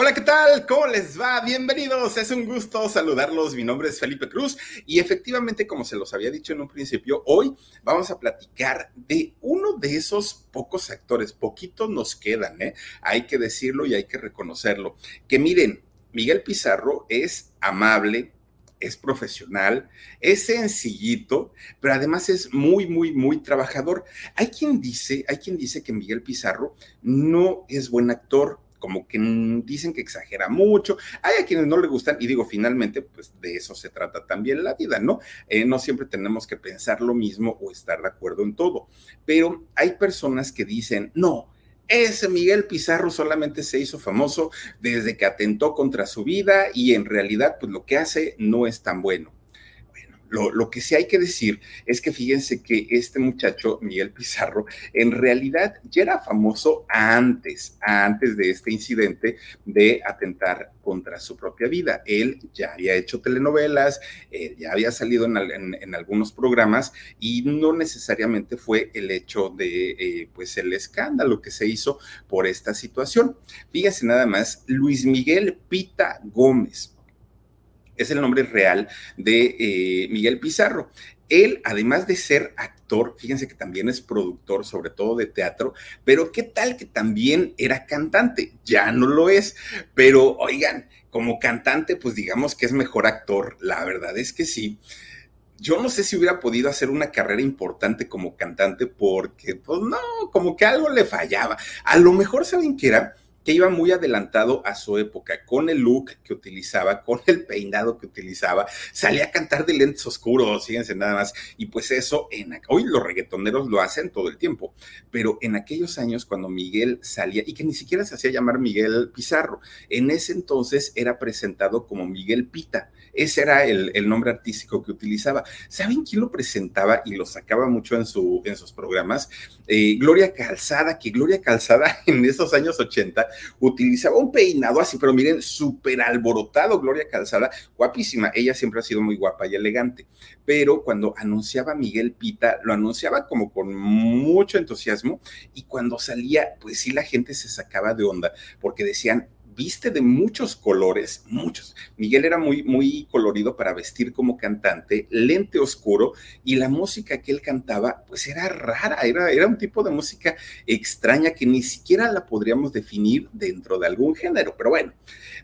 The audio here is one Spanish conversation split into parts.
Hola, ¿qué tal? ¿Cómo les va? Bienvenidos. Es un gusto saludarlos. Mi nombre es Felipe Cruz y efectivamente, como se los había dicho en un principio, hoy vamos a platicar de uno de esos pocos actores. Poquitos nos quedan, ¿eh? Hay que decirlo y hay que reconocerlo. Que miren, Miguel Pizarro es amable, es profesional, es sencillito, pero además es muy, muy, muy trabajador. Hay quien dice, hay quien dice que Miguel Pizarro no es buen actor, como que dicen que exagera mucho, hay a quienes no le gustan y digo, finalmente, pues de eso se trata también la vida, ¿no? Eh, no siempre tenemos que pensar lo mismo o estar de acuerdo en todo, pero hay personas que dicen, no, ese Miguel Pizarro solamente se hizo famoso desde que atentó contra su vida y en realidad pues lo que hace no es tan bueno. Lo, que sí hay que decir es que fíjense que este muchacho, Miguel Pizarro, en realidad ya era famoso antes, antes de este incidente de atentar contra su propia vida. Él ya había hecho telenovelas, eh, ya había salido en, algunos programas y no necesariamente fue el hecho de, eh, pues, el escándalo que se hizo por esta situación. Fíjense nada más, Luis Miguel Pita Gómez es el nombre real de eh, Miguel Pizarro. Él, además de ser actor, fíjense que también es productor, sobre todo de teatro, pero qué tal que también era cantante, ya no lo es, pero oigan, como cantante, pues digamos que es mejor actor, la verdad es que sí. Yo no sé si hubiera podido hacer una carrera importante como cantante porque, pues no, como que algo le fallaba. A lo mejor, ¿saben qué era? Que iba muy adelantado a su época, con el look que utilizaba, con el peinado que utilizaba, salía a cantar de lentes oscuros, fíjense nada más, y pues eso, en, hoy los reggaetoneros lo hacen todo el tiempo, pero en aquellos años cuando Miguel salía, y que ni siquiera se hacía llamar Miguel Pizarro, en ese entonces era presentado como Miguel Pita, ese era el, nombre artístico que utilizaba. ¿Saben quién lo presentaba y lo sacaba mucho en sus programas? Eh, Gloria Calzada, que Gloria Calzada en esos años 80 utilizaba un peinado así, pero miren, súper alborotado, Gloria Calzada, guapísima, ella siempre ha sido muy guapa y elegante, pero cuando anunciaba Miguel Pita, lo anunciaba como con mucho entusiasmo y cuando salía, pues sí, la gente se sacaba de onda porque decían, viste de muchos colores, muchos. Miguel era muy, muy colorido para vestir como cantante, lente oscuro, y la música que él cantaba, pues era rara, era, era un tipo de música extraña que ni siquiera la podríamos definir dentro de algún género. Pero bueno,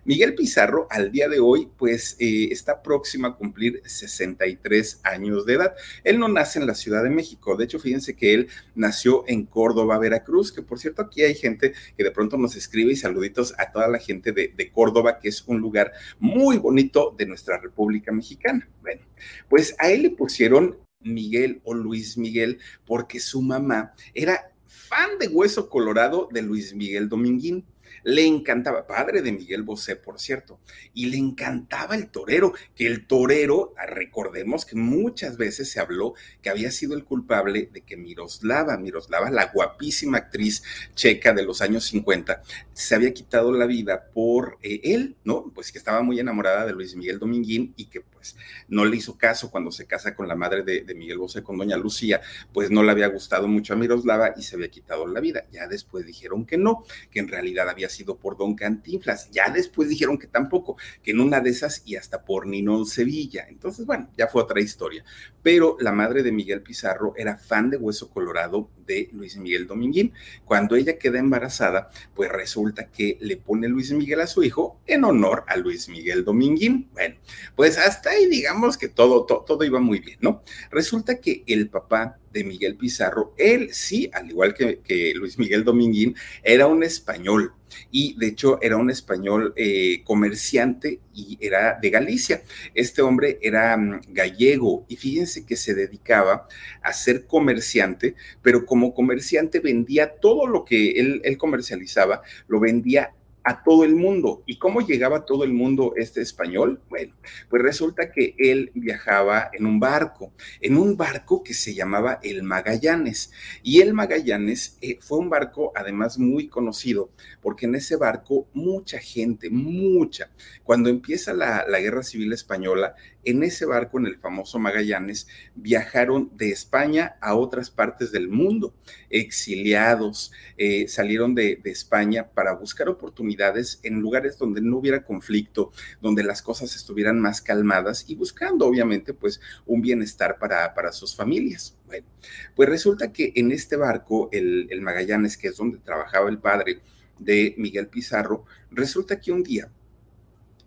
Miguel Pizarro al día de hoy, pues eh, está próximo a cumplir 63 años de edad. Él no nace en la Ciudad de México, de hecho, fíjense que él nació en Córdoba, Veracruz, que por cierto aquí hay gente que de pronto nos escribe y saluditos a toda la gente de, Córdoba, que es un lugar muy bonito de nuestra República Mexicana. Bueno, pues a él le pusieron Miguel o Luis Miguel porque su mamá era fan de Hueso Colorado de Luis Miguel Dominguín le encantaba, padre de Miguel Bosé, por cierto, y le encantaba el torero, que el torero, recordemos que muchas veces se habló que había sido el culpable de que Miroslava, Miroslava, la guapísima actriz checa de los años 50, se había quitado la vida por eh, él, ¿no? Pues que estaba muy enamorada de Luis Miguel Dominguín y que pues no le hizo caso cuando se casa con la madre de, Miguel Bosé, con doña Lucía, pues no le había gustado mucho a Miroslava y se había quitado la vida. Ya después dijeron que no, que en realidad había sido por Don Cantinflas. Ya después dijeron que tampoco, que en una de esas y hasta por Ninón Sevilla. Entonces, bueno, ya fue otra historia. Pero la madre de Miguel Pizarro era fan de Hueso Colorado de Luis Miguel Dominguín. Cuando ella queda embarazada, pues resulta que le pone Luis Miguel a su hijo en honor a Luis Miguel Dominguín. Bueno, pues hasta ahí digamos que todo, todo, todo iba muy bien, ¿no? Resulta que el papá de Miguel Pizarro. Él sí, al igual que, Luis Miguel Dominguín, era un español y de hecho era un español eh, comerciante y era de Galicia. Este hombre era mm, gallego y fíjense que se dedicaba a ser comerciante, pero como comerciante vendía todo lo que él, él comercializaba, lo vendía a todo el mundo. ¿Y cómo llegaba a todo el mundo este español? Bueno, pues resulta que él viajaba en un barco, en un barco que se llamaba el Magallanes. Y el Magallanes eh, fue un barco además muy conocido, porque en ese barco mucha gente, mucha, cuando empieza la, la guerra civil española, en ese barco, en el famoso Magallanes, viajaron de España a otras partes del mundo, exiliados, eh, salieron de, España para buscar oportunidades en lugares donde no hubiera conflicto, donde las cosas estuvieran más calmadas y buscando, obviamente, pues un bienestar para, para sus familias. Bueno, pues resulta que en este barco, el, Magallanes, que es donde trabajaba el padre de Miguel Pizarro, resulta que un día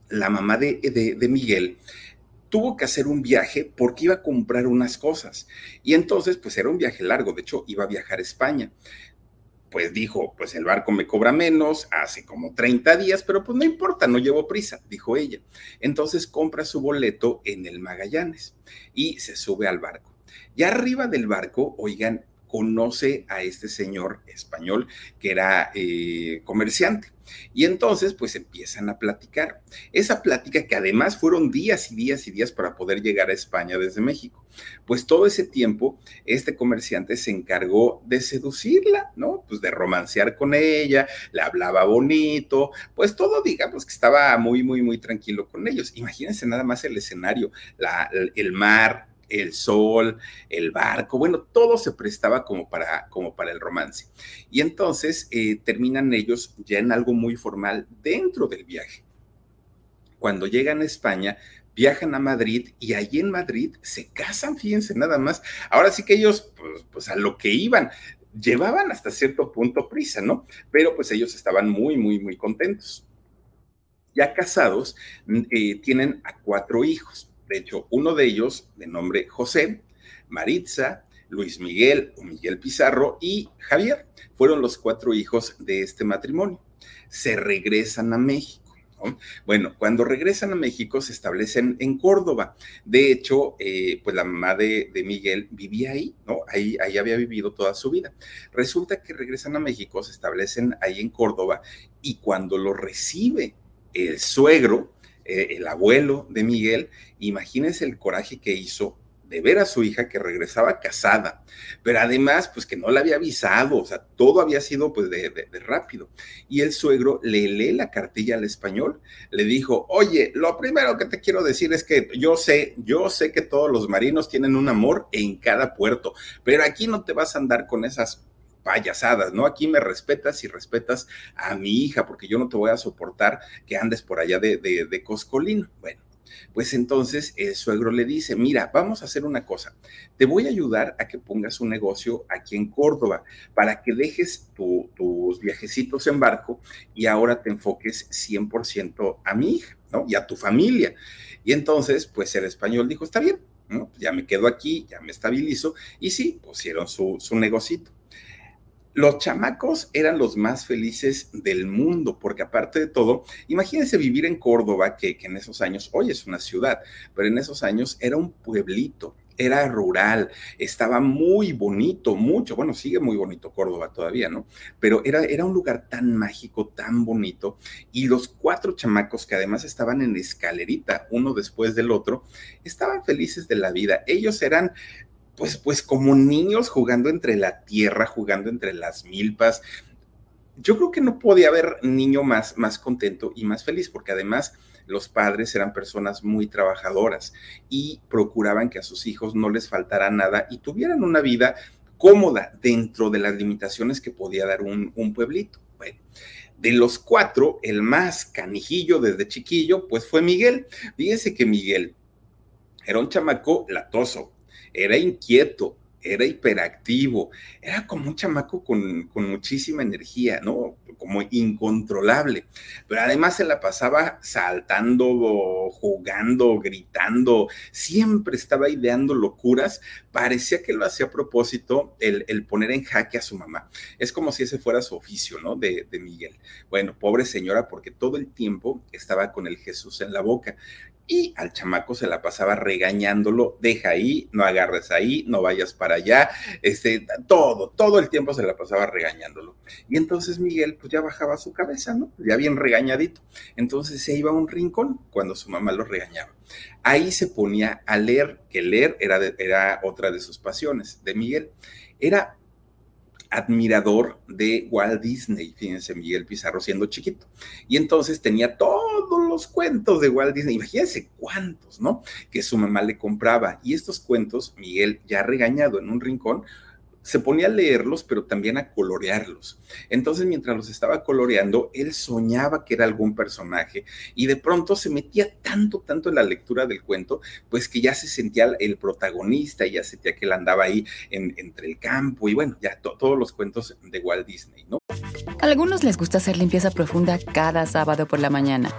la mamá de, de Miguel tuvo que hacer un viaje porque iba a comprar unas cosas. Y entonces, pues era un viaje largo, de hecho, iba a viajar a España. Pues dijo, pues el barco me cobra menos, hace como 30 días, pero pues no importa, no llevo prisa, dijo ella. Entonces compra su boleto en el Magallanes y se sube al barco. Y arriba del barco, oigan, conoce a este señor español que era eh, comerciante. Y entonces, pues empiezan a platicar. Esa plática que además fueron días y días y días para poder llegar a España desde México. Pues todo ese tiempo, este comerciante se encargó de seducirla, ¿no? Pues de romancear con ella, le hablaba bonito, pues todo, digamos que estaba muy, muy, muy tranquilo con ellos. Imagínense nada más el escenario, la, el mar, el sol, el barco, bueno, todo se prestaba como para, como para el romance. Y entonces eh, terminan ellos ya en algo muy formal dentro del viaje. Cuando llegan a España, viajan a Madrid y allí en Madrid se casan, fíjense nada más. Ahora sí que ellos, pues, pues a lo que iban, llevaban hasta cierto punto prisa, ¿no? Pero pues ellos estaban muy, muy, muy contentos. Ya casados, eh, tienen a cuatro hijos. De hecho, uno de ellos, de nombre José, Maritza, Luis Miguel o Miguel Pizarro y Javier, fueron los cuatro hijos de este matrimonio. Se regresan a México. Bueno, cuando regresan a México se establecen en Córdoba. De hecho, eh, pues la mamá de, Miguel vivía ahí, ¿no? Ahí, ahí había vivido toda su vida. Resulta que regresan a México, se establecen ahí en Córdoba y cuando lo recibe el suegro, eh, el abuelo de Miguel, imagínense el coraje que hizo de ver a su hija que regresaba casada, pero además, pues que no la había avisado, o sea, todo había sido pues de, de, rápido. Y el suegro le lee la cartilla al español, le dijo, oye, lo primero que te quiero decir es que yo sé, yo sé que todos los marinos tienen un amor en cada puerto, pero aquí no te vas a andar con esas payasadas, ¿no? Aquí me respetas y respetas a mi hija, porque yo no te voy a soportar que andes por allá de, de, Coscolino. Bueno, pues entonces el suegro le dice, mira, vamos a hacer una cosa, te voy a ayudar a que pongas un negocio aquí en Córdoba para que dejes tus viajecitos en barco y ahora te enfoques 100% a mi hija, ¿no? Y a tu familia. Y entonces, pues el español dijo, está bien, ¿no? Ya me quedo aquí, ya me estabilizo y sí, pusieron su, su negocito. Los chamacos eran los más felices del mundo, porque aparte de todo, imagínense vivir en Córdoba, que, en esos años, hoy es una ciudad, pero en esos años era un pueblito, era rural, estaba muy bonito, mucho, bueno, sigue muy bonito Córdoba todavía, ¿no? Pero era, era un lugar tan mágico, tan bonito, y los cuatro chamacos que además estaban en escalerita, uno después del otro, estaban felices de la vida. Ellos eran pues, pues como niños jugando entre la tierra, jugando entre las milpas. Yo creo que no podía haber niño más, más contento y más feliz, porque además los padres eran personas muy trabajadoras y procuraban que a sus hijos no les faltara nada y tuvieran una vida cómoda dentro de las limitaciones que podía dar un, pueblito. Bueno, de los cuatro, el más canijillo desde chiquillo, pues fue Miguel. Fíjense que Miguel era un chamaco latoso, era inquieto, era hiperactivo, era como un chamaco con, muchísima energía, ¿no? Como incontrolable, pero además se la pasaba saltando, jugando, gritando, siempre estaba ideando locuras, parecía que lo hacía a propósito el, poner en jaque a su mamá. Es como si ese fuera su oficio, ¿no? De, de Miguel. Bueno, pobre señora, porque todo el tiempo estaba con el Jesús en la boca y al chamaco se la pasaba regañándolo, deja ahí, no agarres ahí, no vayas para allá, este, todo, todo el tiempo se la pasaba regañándolo. Y entonces Miguel pues ya bajaba su cabeza, ¿no? Ya bien regañadito. Entonces se iba a un rincón cuando su mamá lo regañaba. Ahí se ponía a leer, que leer era, era otra de sus pasiones de Miguel. Era admirador de Walt Disney, fíjense, Miguel Pizarro siendo chiquito. Y entonces tenía todos los cuentos de Walt Disney, imagínense cuántos, ¿no? Que su mamá le compraba. Y estos cuentos, Miguel, ya regañado en un rincón, se ponía a leerlos, pero también a colorearlos. Entonces, mientras los estaba coloreando, él soñaba que era algún personaje y de pronto se metía tanto, tanto en la lectura del cuento, pues que ya se sentía el protagonista y ya sentía que él andaba ahí entre el campo y bueno, ya todos los cuentos de Walt Disney, ¿no? A algunos les gusta hacer limpieza profunda cada sábado por la mañana.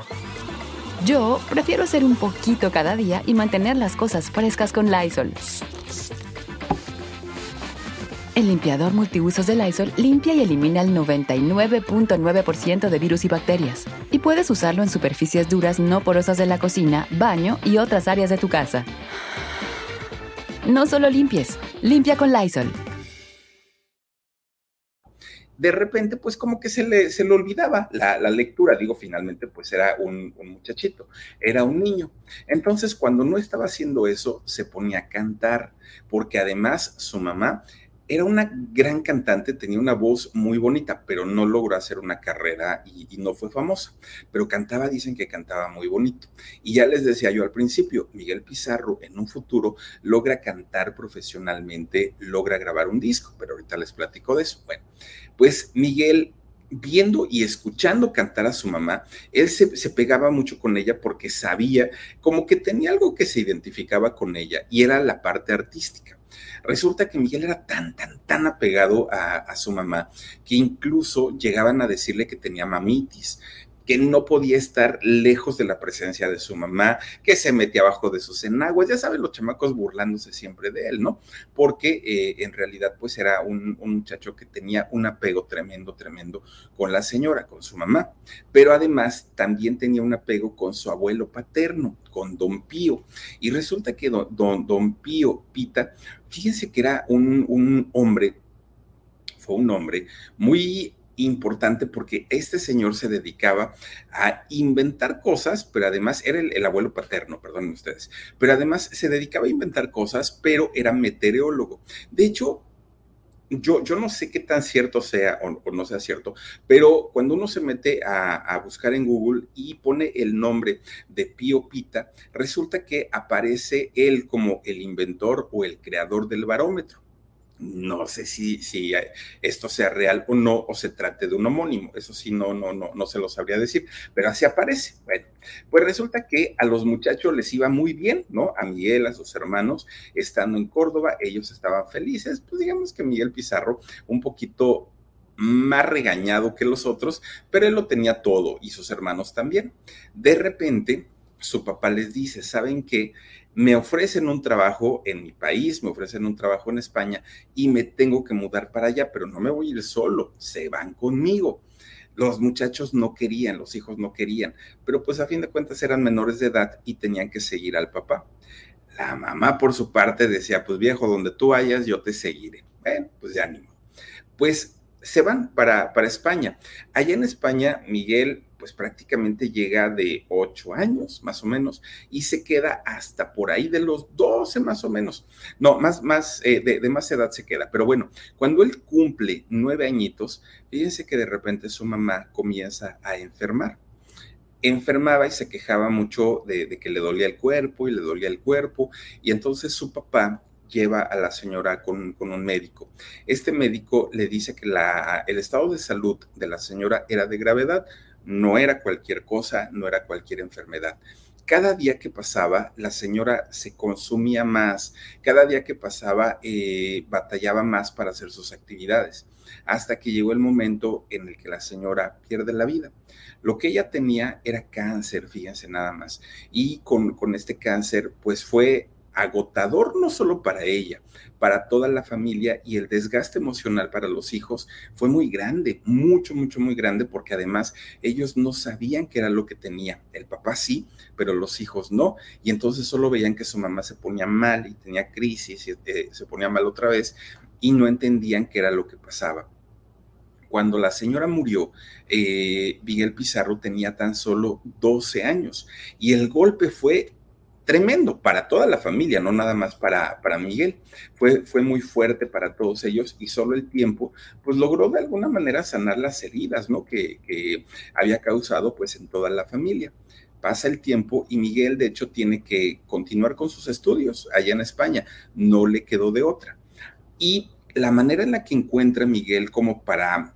Yo prefiero hacer un poquito cada día y mantener las cosas frescas con Lysol. El limpiador multiusos de Lysol limpia y elimina el 99.9% de virus y bacterias. Y puedes usarlo en superficies duras no porosas de la cocina, baño y otras áreas de tu casa. No solo limpies, limpia con Lysol. De repente, pues como que se le, se le olvidaba la, lectura. Digo, finalmente, pues era un, un muchachito, era un niño. Entonces, cuando no estaba haciendo eso, se ponía a cantar, porque además su mamá era una gran cantante, tenía una voz muy bonita, pero no logró hacer una carrera y, no fue famosa. Pero cantaba, dicen que cantaba muy bonito. Y ya les decía yo al principio, Miguel Pizarro en un futuro logra cantar profesionalmente, logra grabar un disco, pero ahorita les platico de eso. Bueno, pues Miguel viendo y escuchando cantar a su mamá, él se, se, pegaba mucho con ella porque sabía como que tenía algo que se identificaba con ella y era la parte artística. Resulta que Miguel era tan, tan, tan apegado a, su mamá que incluso llegaban a decirle que tenía mamitis, que no podía estar lejos de la presencia de su mamá, que se metía abajo de sus enaguas, ya saben, los chamacos burlándose siempre de él, ¿no? Porque eh, en realidad pues era un, muchacho que tenía un apego tremendo, tremendo con la señora, con su mamá, pero además también tenía un apego con su abuelo paterno, con don Pío. Y resulta que don, don, Pío Pita, fíjense que era un, un hombre, fue un hombre muy importante porque este señor se dedicaba a inventar cosas, pero además era el, abuelo paterno, perdonen ustedes, pero además se dedicaba a inventar cosas, pero era meteorólogo. De hecho, yo, yo, no sé qué tan cierto sea o, no sea cierto, pero cuando uno se mete a, a, buscar en Google y pone el nombre de Pío Pita, resulta que aparece él como el inventor o el creador del barómetro. No sé si, si esto sea real o no, o se trate de un homónimo. Eso sí, no, no, no, no se lo sabría decir, pero así aparece. Bueno, pues resulta que a los muchachos les iba muy bien, ¿no? A Miguel, a sus hermanos, estando en Córdoba, ellos estaban felices. Pues digamos que Miguel Pizarro, un poquito más regañado que los otros, pero él lo tenía todo y sus hermanos también. De repente, su papá les dice, ¿saben qué? Me ofrecen un trabajo en mi país, me ofrecen un trabajo en España y me tengo que mudar para allá, pero no me voy a ir solo, se van conmigo. Los muchachos no querían, los hijos no querían, pero pues a fin de cuentas eran menores de edad y tenían que seguir al papá. La mamá por su parte decía, pues viejo, donde tú vayas, yo te seguiré. Bueno, pues ya ánimo. Pues se van para, para España. Allá en España, Miguel pues prácticamente llega de 8 años, más o menos, y se queda hasta por ahí de los 12 más o menos. No, más, más, eh, de, más edad se queda. Pero bueno, cuando él cumple nueve añitos, fíjense que de repente su mamá comienza a enfermar. enfermaba y se quejaba mucho de, que le dolía el cuerpo y le dolía el cuerpo. Y entonces su papá lleva a la señora con, un médico. Este médico le dice que la, el estado de salud de la señora era de gravedad, no era cualquier cosa, no era cualquier enfermedad. Cada día que pasaba, la señora se consumía más, cada día que pasaba, eh, batallaba más para hacer sus actividades, hasta que llegó el momento en el que la señora pierde la vida. Lo que ella tenía era cáncer, fíjense nada más. Y con, con este cáncer, pues fue agotador no solo para ella, para toda la familia y el desgaste emocional para los hijos fue muy grande, mucho, mucho, muy grande, porque además ellos no sabían qué era lo que tenía. El papá sí, pero los hijos no. Y entonces solo veían que su mamá se ponía mal y tenía crisis y eh, se ponía mal otra vez y no entendían qué era lo que pasaba. Cuando la señora murió, eh, Miguel Pizarro tenía tan solo 12 años y el golpe fue tremendo para toda la familia, no nada más para, para Miguel. Fue, fue muy fuerte para todos ellos y solo el tiempo, pues logró de alguna manera sanar las heridas, ¿no? Que, que había causado, pues, en toda la familia. Pasa el tiempo y Miguel, de hecho, tiene que continuar con sus estudios allá en España. No le quedó de otra. Y la manera en la que encuentra Miguel como para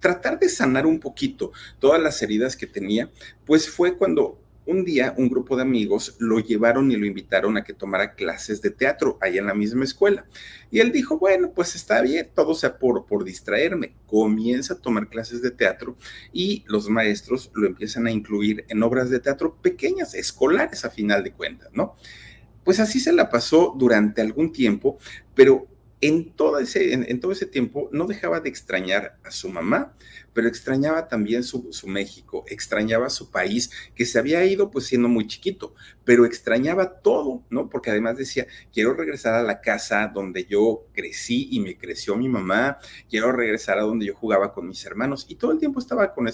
tratar de sanar un poquito todas las heridas que tenía, pues fue cuando un día un grupo de amigos lo llevaron y lo invitaron a que tomara clases de teatro allá en la misma escuela. Y él dijo, bueno, pues está bien, todo sea por, por distraerme. Comienza a tomar clases de teatro y los maestros lo empiezan a incluir en obras de teatro pequeñas, escolares a final de cuentas, ¿no? Pues así se la pasó durante algún tiempo, pero en todo, ese, en, todo ese tiempo no dejaba de extrañar a su mamá, pero extrañaba también su, México, extrañaba su país, que se había ido pues siendo muy chiquito, pero extrañaba todo, ¿no? Porque además decía, quiero regresar a la casa donde yo crecí y me creció mi mamá, quiero regresar a donde yo jugaba con mis hermanos, y todo el tiempo estaba con,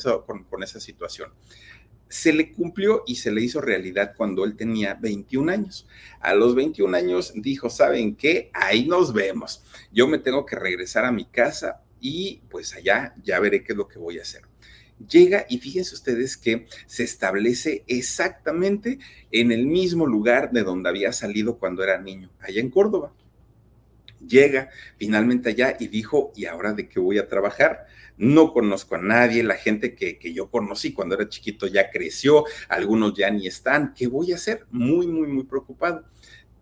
con esa situación se le cumplió y se le hizo realidad cuando él tenía 21 años. A los 21 años dijo, ¿saben qué? Ahí nos vemos. Yo me tengo que regresar a mi casa y pues allá ya veré qué es lo que voy a hacer. Llega y fíjense ustedes que se establece exactamente en el mismo lugar de donde había salido cuando era niño, allá en Córdoba llega finalmente allá y dijo, ¿y ahora de qué voy a trabajar? No conozco a nadie, la gente que, que, yo conocí cuando era chiquito ya creció, algunos ya ni están, ¿qué voy a hacer? Muy, muy, muy preocupado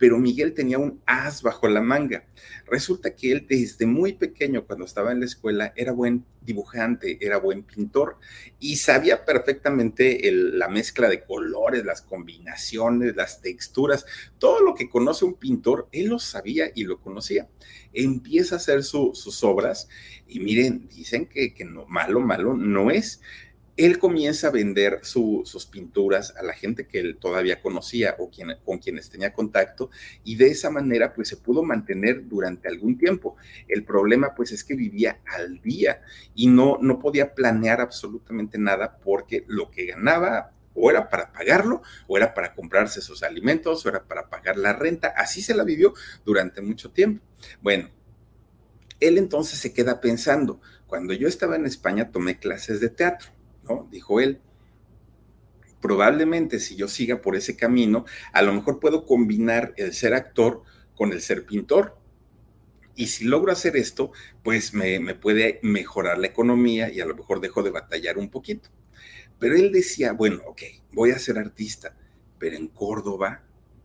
pero Miguel tenía un as bajo la manga. Resulta que él desde muy pequeño, cuando estaba en la escuela, era buen dibujante, era buen pintor y sabía perfectamente la mezcla de colores, las combinaciones, las texturas, todo lo que conoce un pintor, él lo sabía y lo conocía. Empieza a hacer sus obras y miren, dicen que, que malo, malo no es él comienza a vender sus pinturas a la gente que él todavía conocía o con quienes tenía contacto y de esa manera pues se pudo mantener durante algún tiempo. El problema pues es que vivía al día y no, no podía planear absolutamente nada porque lo que ganaba o era para pagarlo, o era para comprarse sus alimentos, o era para pagar la renta. Así se la vivió durante mucho tiempo. Bueno, él entonces se queda pensando, cuando yo estaba en España tomé clases de teatro Dijo él. Probablemente si yo siga por ese camino, a lo mejor puedo combinar el ser actor con el ser pintor. Y si logro hacer esto, pues me, me puede mejorar la economía y a lo mejor dejo de batallar un poquito. Pero él decía, bueno, ok, voy a ser artista, pero en Córdoba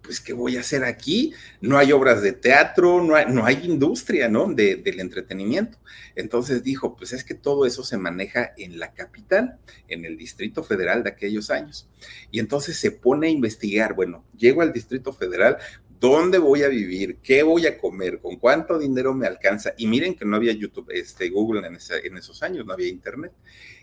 pues, ¿qué voy a hacer aquí? No hay obras de teatro, no hay, no hay industria, ¿no? De, del entretenimiento. Entonces dijo, pues es que todo eso se maneja en la capital, en el Distrito Federal de aquellos años. Y entonces se pone a investigar, bueno, llego al Distrito Federal, ¿dónde voy a vivir? ¿Qué voy a comer? ¿Con cuánto dinero me alcanza? Y miren que no había YouTube, este, Google en, esos años, no había Internet.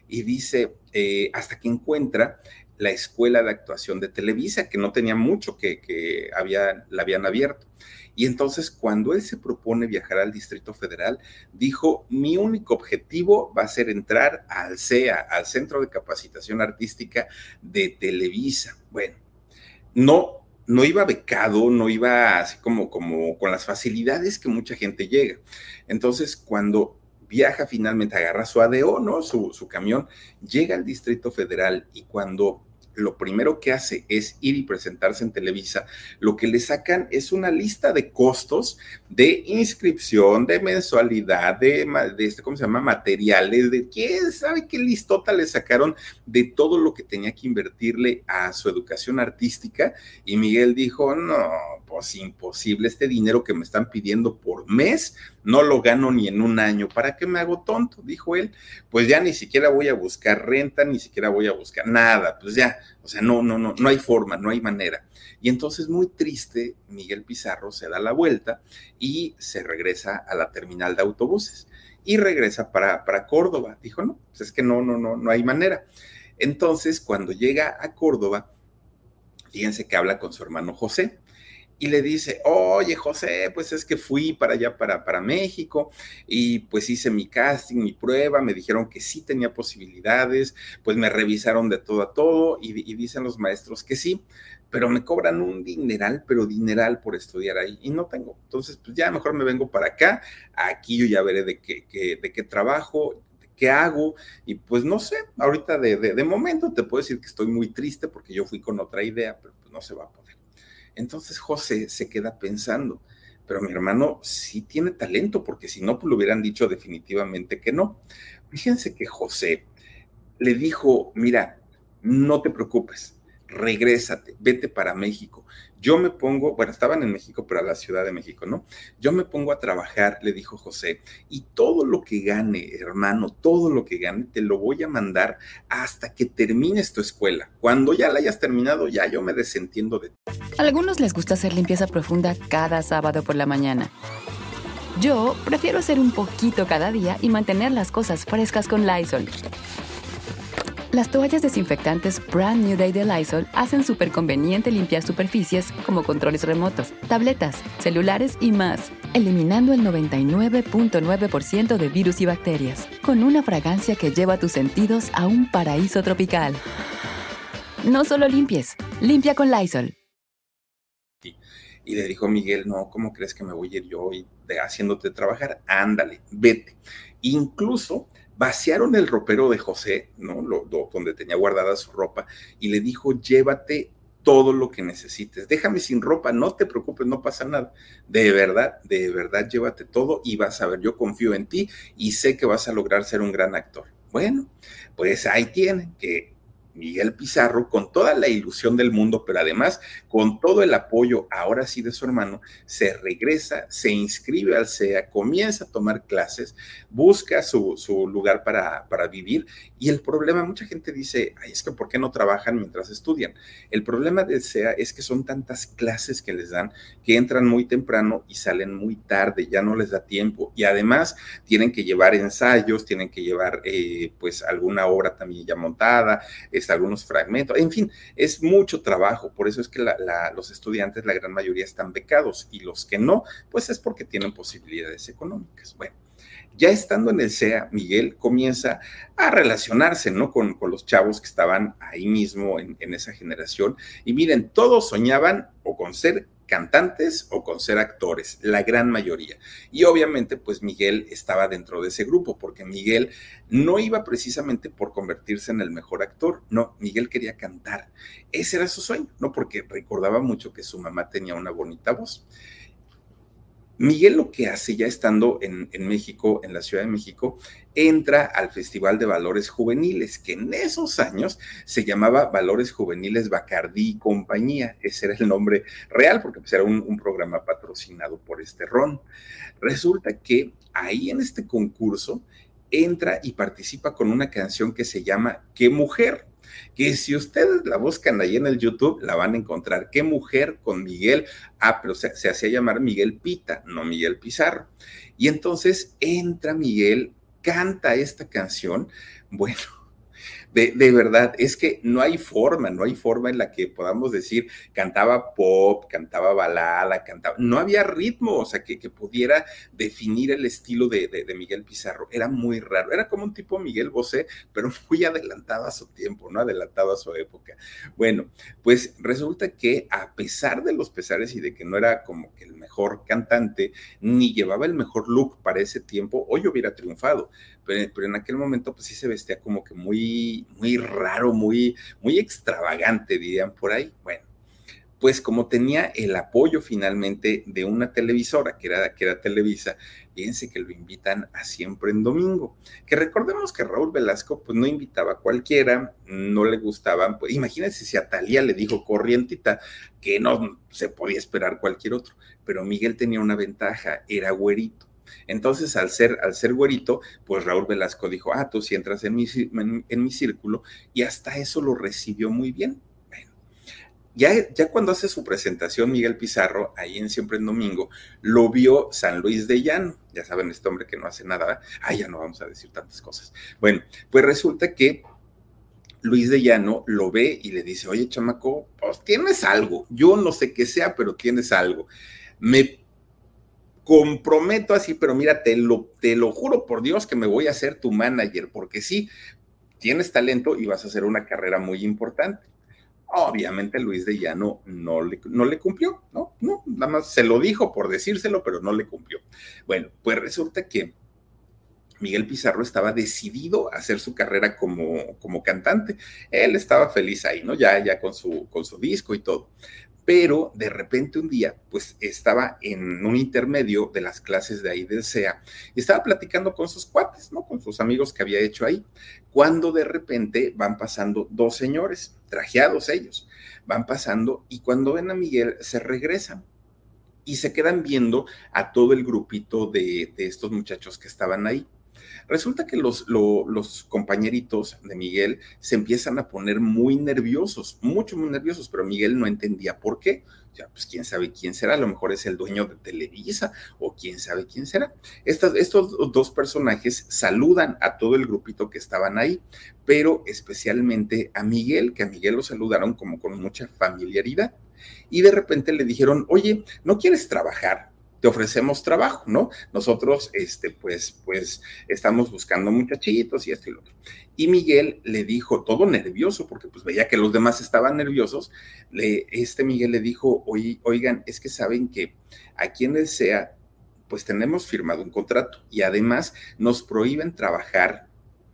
Y dice, eh, hasta que encuentra la escuela de actuación de Televisa, que no tenía mucho que, había, la habían abierto. Y entonces cuando él se propone viajar al Distrito Federal, dijo, mi único objetivo va a ser entrar al CEA, al Centro de Capacitación Artística de Televisa. Bueno, no, no iba becado, no iba así como, como con las facilidades que mucha gente llega. Entonces, cuando viaja finalmente, agarra su ADO, ¿no? Su, su camión, llega al Distrito Federal y cuando lo primero que hace es ir y presentarse en Televisa, lo que le sacan es una lista de costos de inscripción, de mensualidad, de, este, ¿cómo se llama? Materiales, de quién sabe qué listota le sacaron de todo lo que tenía que invertirle a su educación artística. Y Miguel dijo, no, imposible, este dinero que me están pidiendo por mes, no lo gano ni en un año, ¿para qué me hago tonto? Dijo él, pues ya ni siquiera voy a buscar renta, ni siquiera voy a buscar nada, pues ya, o sea, no, no, no, no hay forma, no hay manera. Y entonces muy triste, Miguel Pizarro se da la vuelta y se regresa a la terminal de autobuses y regresa para, para Córdoba. Dijo, no, pues es que no, no, no, no hay manera. Entonces, cuando llega a Córdoba, fíjense que habla con su hermano José y le dice, oye José, pues es que fui para allá, para, para México, y pues hice mi casting, mi prueba, me dijeron que sí tenía posibilidades, pues me revisaron de todo a todo, y, dicen los maestros que sí, pero me cobran un dineral, pero dineral por estudiar ahí, y no tengo. Entonces, pues ya mejor me vengo para acá, aquí yo ya veré de qué, de qué trabajo, qué hago, y pues no sé, ahorita de, de, de momento te puedo decir que estoy muy triste porque yo fui con otra idea, pero pues no se va a poder. Entonces José se queda pensando, pero mi hermano sí tiene talento, porque si no, pues lo hubieran dicho definitivamente que no. Fíjense que José le dijo, mira, no te preocupes, regrésate, vete para México. Yo me pongo, bueno, estaban en México, pero a la Ciudad de México, ¿no? Yo me pongo a trabajar, le dijo José, y todo lo que gane, hermano, todo lo que gane, te lo voy a mandar hasta que termines tu escuela. Cuando ya la hayas terminado, ya yo me desentiendo de A algunos les gusta hacer limpieza profunda cada sábado por la mañana. Yo prefiero hacer un poquito cada día y mantener las cosas frescas con Lysol. Las toallas desinfectantes Brand New Day de Lysol hacen súper conveniente limpiar superficies como controles remotos, tabletas, celulares y más, eliminando el 99.9% de virus y bacterias, con una fragancia que lleva tus sentidos a un paraíso tropical. No solo limpies, limpia con Lysol. Y le dijo Miguel, no, ¿cómo crees que me voy a ir yo y de, haciéndote trabajar? Ándale, vete. Incluso vaciaron el ropero de José, ¿no? Lo, donde tenía guardada su ropa, y le dijo, llévate todo lo que necesites. Déjame sin ropa, no te preocupes, no pasa nada. De verdad, de verdad, llévate todo y vas a ver, yo confío en ti y sé que vas a lograr ser un gran actor. Bueno, pues ahí tienen que Miguel Pizarro, con toda la ilusión del mundo, pero además con todo el apoyo ahora sí de su hermano, se regresa, se inscribe al CEA, comienza a tomar clases, busca su, lugar para, para, vivir. Y el problema, mucha gente dice, ay, es que ¿por qué no trabajan mientras estudian? El problema del CEA es que son tantas clases que les dan que entran muy temprano y salen muy tarde, ya no les da tiempo. Y además tienen que llevar ensayos, tienen que llevar eh, pues alguna obra también ya montada, algunos fragmentos, en fin, es mucho trabajo, por eso es que los estudiantes, la gran mayoría están becados y los que no, pues es porque tienen posibilidades económicas. Bueno. Ya estando en el CEA, Miguel comienza a relacionarse, ¿no? Con, los chavos que estaban ahí mismo en esa generación. Y miren, todos soñaban o con ser cantantes o con ser actores, la gran mayoría. Y obviamente, pues Miguel estaba dentro de ese grupo, porque Miguel no iba precisamente por convertirse en el mejor actor, no, Miguel quería cantar. Ese era su sueño, ¿no? Porque recordaba mucho que su mamá tenía una bonita voz. Miguel lo que hace ya estando en, México, en la Ciudad de México, entra al Festival de Valores Juveniles, que en esos años se llamaba Valores Juveniles Bacardí y Compañía. Ese era el nombre real, porque pues, era un, un programa patrocinado por este ron. Resulta que ahí en este concurso entra y participa con una canción que se llama ¿Qué mujer? Que si ustedes la buscan ahí en el YouTube, la van a encontrar. ¿Qué mujer con Miguel? Ah, pero se, se hacía llamar Miguel Pita, no Miguel Pizarro. Y entonces entra Miguel, canta esta canción. Bueno, de, verdad, es que no hay forma, no hay forma en la que podamos decir cantaba pop, cantaba balada, cantaba, no había ritmo, o sea, que, que pudiera definir el estilo de, de, Miguel Pizarro. Era muy raro, era como un tipo Miguel Bosé, pero muy adelantado a su tiempo, ¿no? Adelantado a su época. Bueno, pues resulta que a pesar de los pesares y de que no era como que el mejor cantante, ni llevaba el mejor look para ese tiempo, hoy hubiera triunfado, pero, pero en aquel momento pues sí se vestía como que muy muy, raro, muy, muy extravagante, dirían por ahí. Bueno, pues como tenía el apoyo finalmente de una televisora, que era, que era Televisa, fíjense que lo invitan a siempre en domingo. Que recordemos que Raúl Velasco pues no invitaba a cualquiera, no le gustaban, pues imagínense si a Talía le dijo corrientita que no se podía esperar cualquier otro, pero Miguel tenía una ventaja, era güerito. Entonces, al ser, al ser güerito, pues Raúl Velasco dijo, ah, tú sí entras en mi, en mi círculo, y hasta eso lo recibió muy bien. Ya, ya, cuando hace su presentación Miguel Pizarro, ahí en Siempre en Domingo, lo vio San Luis de Llano. Ya saben, este hombre que no hace nada. Ah, ya no vamos a decir tantas cosas. Bueno, pues resulta que Luis de Llano lo ve y le dice, oye, chamaco, pues tienes algo. Yo no sé qué sea, pero tienes algo. Me comprometo así, pero mira, te lo, te lo juro por Dios que me voy a hacer tu manager, porque sí, tienes talento y vas a hacer una carrera muy importante. Obviamente Luis de Llano no le, no le cumplió, ¿no? No, nada más se lo dijo por decírselo, pero no le cumplió. Bueno, pues resulta que Miguel Pizarro estaba decidido a hacer su carrera como, como cantante. Él estaba feliz ahí, ¿no? Ya, ya con su, con su disco y todo pero de repente un día, pues estaba en un intermedio de las clases de ahí y estaba platicando con sus cuates, ¿no? Con sus amigos que había hecho ahí, cuando de repente van pasando dos señores, trajeados ellos, van pasando y cuando ven a Miguel se regresan y se quedan viendo a todo el grupito de, de estos muchachos que estaban ahí. Resulta que los, compañeritos de Miguel se empiezan a poner muy nerviosos, mucho, muy nerviosos, pero Miguel no entendía por qué. Ya, pues quién sabe quién será, a lo mejor es el dueño de Televisa o quién sabe quién será. Estos dos personajes saludan a todo el grupito que estaban ahí, pero especialmente a Miguel, que a Miguel lo saludaron como con mucha familiaridad. Y de repente le dijeron, oye, ¿no quieres trabajar? Te ofrecemos trabajo, ¿no? Nosotros, este, pues, pues, estamos buscando muchachitos y esto y lo otro. Y Miguel le dijo, todo nervioso, porque pues veía que los demás estaban nerviosos, le, este Miguel le dijo, oigan, es que saben que a quien sea, pues tenemos firmado un contrato y además nos prohíben trabajar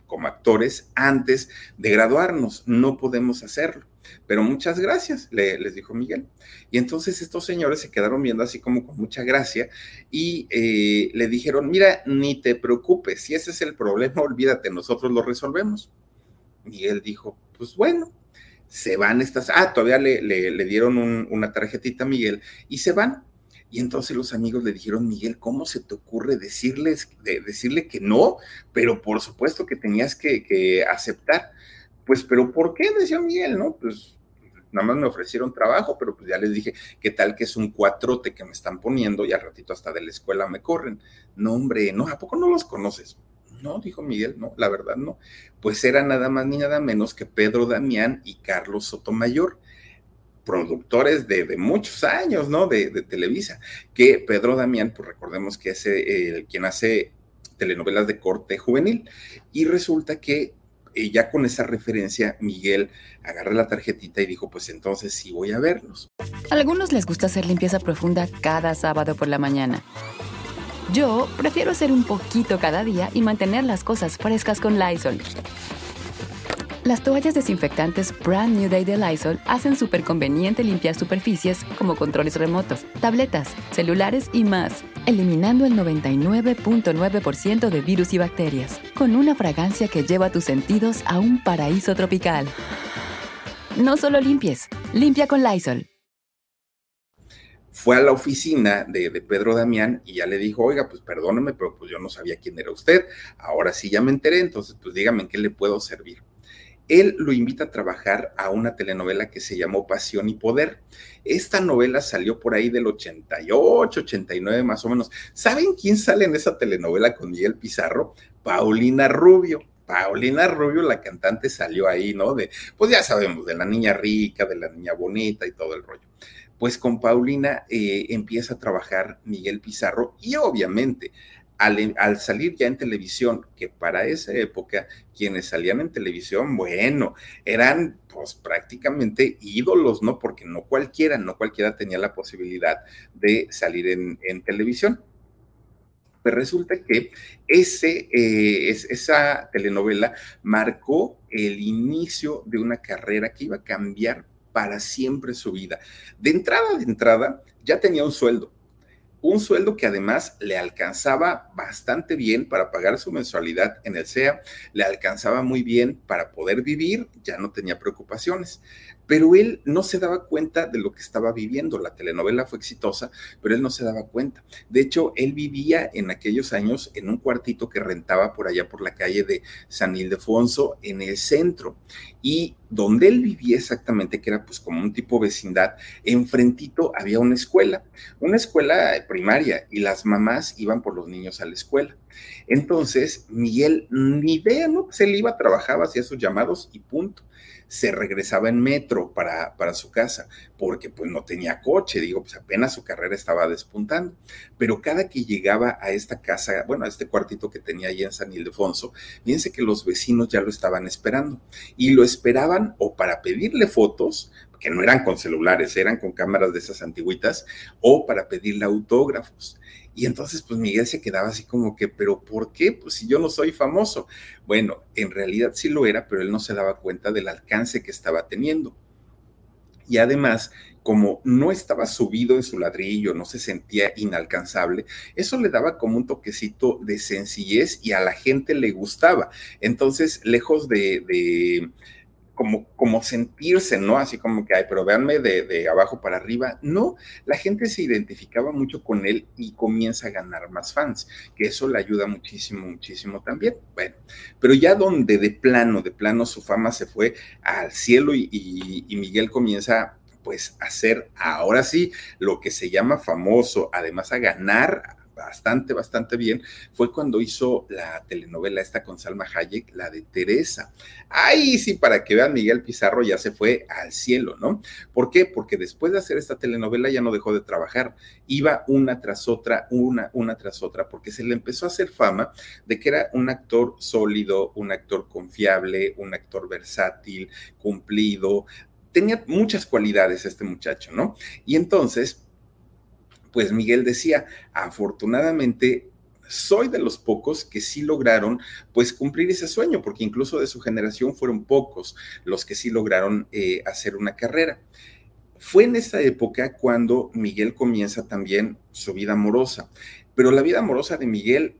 como actores antes de graduarnos, no podemos hacerlo. Pero muchas gracias, le, les dijo Miguel. Y entonces estos señores se quedaron viendo así como con mucha gracia y eh, le dijeron, mira, ni te preocupes, si ese es el problema, olvídate, nosotros lo resolvemos. Miguel dijo, pues bueno, se van estas, ah, todavía le, dieron una tarjetita a Miguel y se van. Y entonces los amigos le dijeron, Miguel, ¿cómo se te ocurre decirles, de, decirle que no? Pero por supuesto que tenías que aceptar. Pues, pero ¿por qué? Decía Miguel, ¿no? Pues nada más me ofrecieron trabajo, pero pues ya les dije, ¿qué tal que es un cuatrote que me están poniendo y al ratito hasta de la escuela me corren? No, hombre, no, ¿a poco no los conoces? No, dijo Miguel, no, la verdad no. Pues era nada más ni nada menos que Pedro Damián y Carlos Sotomayor, productores de, muchos años, ¿no? De, Televisa, que Pedro Damián, pues recordemos que es el, quien hace telenovelas de corte juvenil, y resulta que y ya con esa referencia, Miguel agarra la tarjetita y dijo, pues entonces sí voy a verlos. A algunos les gusta hacer limpieza profunda cada sábado por la mañana. Yo prefiero hacer un poquito cada día y mantener las cosas frescas con Lysol. Las toallas desinfectantes Brand New Day de Lysol hacen súper conveniente limpiar superficies como controles remotos, tabletas, celulares y más, eliminando el 99.9% de virus y bacterias, con una fragancia que lleva tus sentidos a un paraíso tropical. No solo limpies, limpia con Lysol. Fue a la oficina de, Pedro Damián y ya le dijo, oiga, pues perdóneme, pero pues yo no sabía quién era usted. Ahora sí ya me enteré, entonces pues dígame en qué le puedo servir él lo invita a trabajar a una telenovela que se llamó Pasión y Poder. Esta novela salió por ahí del 88, 89 más o menos. ¿Saben quién sale en esa telenovela con Miguel Pizarro? Paulina Rubio. Paulina Rubio, la cantante, salió ahí, ¿no? Pues ya sabemos, de la niña rica, de la niña bonita y todo el rollo. Pues con Paulina eh, empieza a trabajar Miguel Pizarro y obviamente al, salir ya en televisión, que para esa época quienes salían en televisión, bueno, eran pues prácticamente ídolos, ¿no? Porque no cualquiera, no cualquiera tenía la posibilidad de salir en, televisión. Pues resulta que ese, eh, esa telenovela marcó el inicio de una carrera que iba a cambiar para siempre su vida. De entrada, de entrada, ya tenía un sueldo un sueldo que además le alcanzaba bastante bien para pagar su mensualidad en el SEA, le alcanzaba muy bien para poder vivir, ya no tenía preocupaciones pero él no se daba cuenta de lo que estaba viviendo. La telenovela fue exitosa, pero él no se daba cuenta. De hecho, él vivía en aquellos años en un cuartito que rentaba por allá por la calle de San Ildefonso, en el centro. Y donde él vivía exactamente, que era pues como un tipo vecindad, enfrentito había una escuela, una escuela primaria, y las mamás iban por los niños a la escuela. Entonces, Miguel, ni idea, ¿no? Pues él iba, trabajaba, hacía sus llamados y punto se regresaba en metro para, para su casa, porque pues no tenía coche, digo, pues apenas su carrera estaba despuntando. Pero cada que llegaba a esta casa, bueno, a este cuartito que tenía ahí en San Ildefonso, fíjense que los vecinos ya lo estaban esperando y lo esperaban o para pedirle fotos, que no eran con celulares, eran con cámaras de esas antiguitas, o para pedirle autógrafos. Y entonces, pues Miguel se quedaba así como que, pero ¿por qué? Pues si yo no soy famoso. Bueno, en realidad sí lo era, pero él no se daba cuenta del alcance que estaba teniendo. Y además, como no estaba subido en su ladrillo, no se sentía inalcanzable, eso le daba como un toquecito de sencillez y a la gente le gustaba. Entonces, lejos de, de como, como sentirse, ¿no? Así como que, ay, pero véanme de, de, abajo para arriba. No, la gente se identificaba mucho con él y comienza a ganar más fans, que eso le ayuda muchísimo, muchísimo también. Bueno, pero ya donde de plano, de plano su fama se fue al cielo y, y, y Miguel comienza pues a hacer ahora sí lo que se llama famoso, además a ganar bastante, bastante bien, fue cuando hizo la telenovela esta con Salma Hayek, la de Teresa. Ahí sí, para que vean, Miguel Pizarro ya se fue al cielo, ¿no? ¿Por qué? Porque después de hacer esta telenovela ya no dejó de trabajar, iba una tras otra, una, una tras otra, porque se le empezó a hacer fama de que era un actor sólido, un actor confiable, un actor versátil, cumplido, tenía muchas cualidades este muchacho, ¿no? Y entonces, pues Miguel decía, afortunadamente soy de los pocos que sí lograron pues cumplir ese sueño, porque incluso de su generación fueron pocos los que sí lograron eh, hacer una carrera. Fue en esta época cuando Miguel comienza también su vida amorosa, pero la vida amorosa de Miguel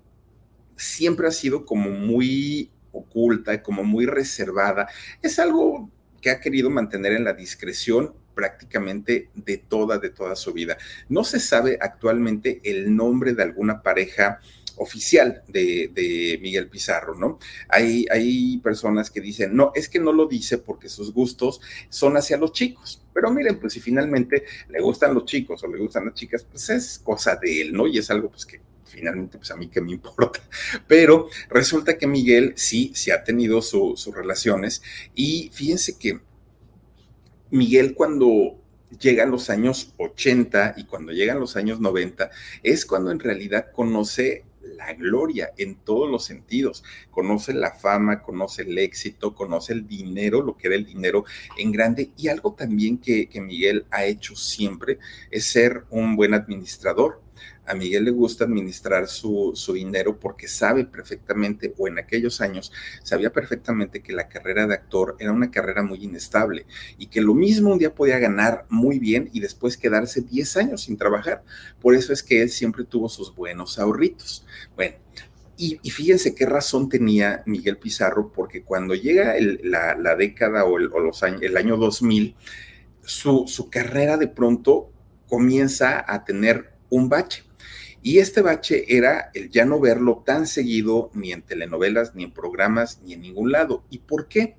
siempre ha sido como muy oculta, como muy reservada. Es algo que ha querido mantener en la discreción prácticamente de toda, de toda su vida. No se sabe actualmente el nombre de alguna pareja oficial de, Miguel Pizarro, ¿no? Hay, hay personas que dicen, no, es que no lo dice porque sus gustos son hacia los chicos. Pero miren, pues si finalmente le gustan los chicos o le gustan las chicas, pues es cosa de él, ¿no? Y es algo pues que finalmente, pues a mí que me importa. Pero resulta que Miguel sí, sí ha tenido sus relaciones y fíjense que Miguel cuando llegan los años 80 y cuando llegan los años 90 es cuando en realidad conoce la gloria en todos los sentidos. Conoce la fama, conoce el éxito, conoce el dinero, lo que era el dinero en grande. Y algo también que, que Miguel ha hecho siempre es ser un buen administrador a Miguel le gusta administrar su, dinero porque sabe perfectamente, o en aquellos años, sabía perfectamente que la carrera de actor era una carrera muy inestable y que lo mismo un día podía ganar muy bien y después quedarse 10 años sin trabajar. Por eso es que él siempre tuvo sus buenos ahorritos. Bueno, y, fíjense qué razón tenía Miguel Pizarro, porque cuando llega la, década o, el, los años, el año 2000, su, su carrera de pronto comienza a tener un bache. Y este bache era el ya no verlo tan seguido ni en telenovelas, ni en programas, ni en ningún lado. ¿Y por qué?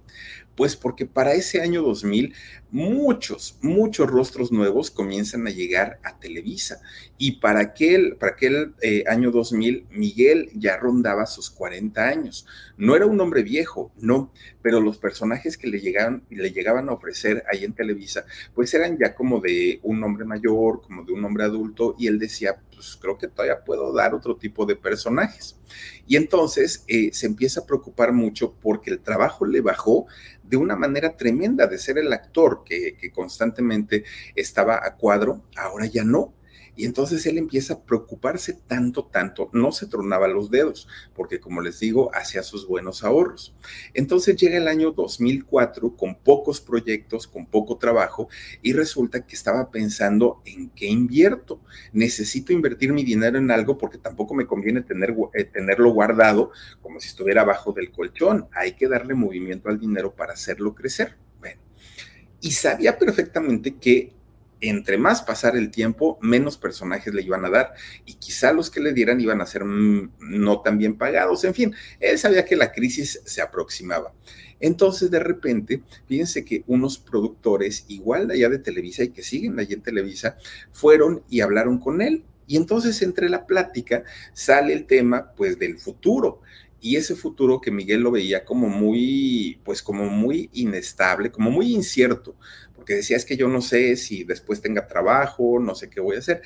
Pues porque para ese año 2000 muchos, muchos rostros nuevos comienzan a llegar a Televisa. Y para aquel, para aquel eh, año 2000, Miguel ya rondaba sus 40 años. No era un hombre viejo, no, pero los personajes que le, llegaban, le llegaban a ofrecer ahí en Televisa, pues eran ya como de un hombre mayor, como de un hombre adulto, y él decía, pues creo que todavía puedo dar otro tipo de personajes. Y entonces eh, se empieza a preocupar mucho porque el trabajo le bajó de una manera tremenda de ser el actor que, constantemente estaba a cuadro, ahora ya no. Y entonces él empieza a preocuparse tanto, tanto, no se tronaba los dedos, porque como les digo, hacía sus buenos ahorros. Entonces llega el año 2004 con pocos proyectos, con poco trabajo, y resulta que estaba pensando en qué invierto. Necesito invertir mi dinero en algo porque tampoco me conviene eh, tenerlo guardado como si estuviera abajo del colchón. Hay que darle movimiento al dinero para hacerlo crecer. Bueno, y sabía perfectamente que entre más pasar el tiempo, menos personajes le iban a dar y quizá los que le dieran iban a ser mm, no tan bien pagados. En fin, él sabía que la crisis se aproximaba. Entonces, de repente, fíjense que unos productores, igual de allá de Televisa y que siguen allí en Televisa, fueron y hablaron con él. Y entonces, entre la plática, sale el tema, pues, del futuro y ese futuro que Miguel lo veía como muy, pues como muy inestable, como muy incierto, porque decía es que yo no sé si después tenga trabajo, no sé qué voy a hacer.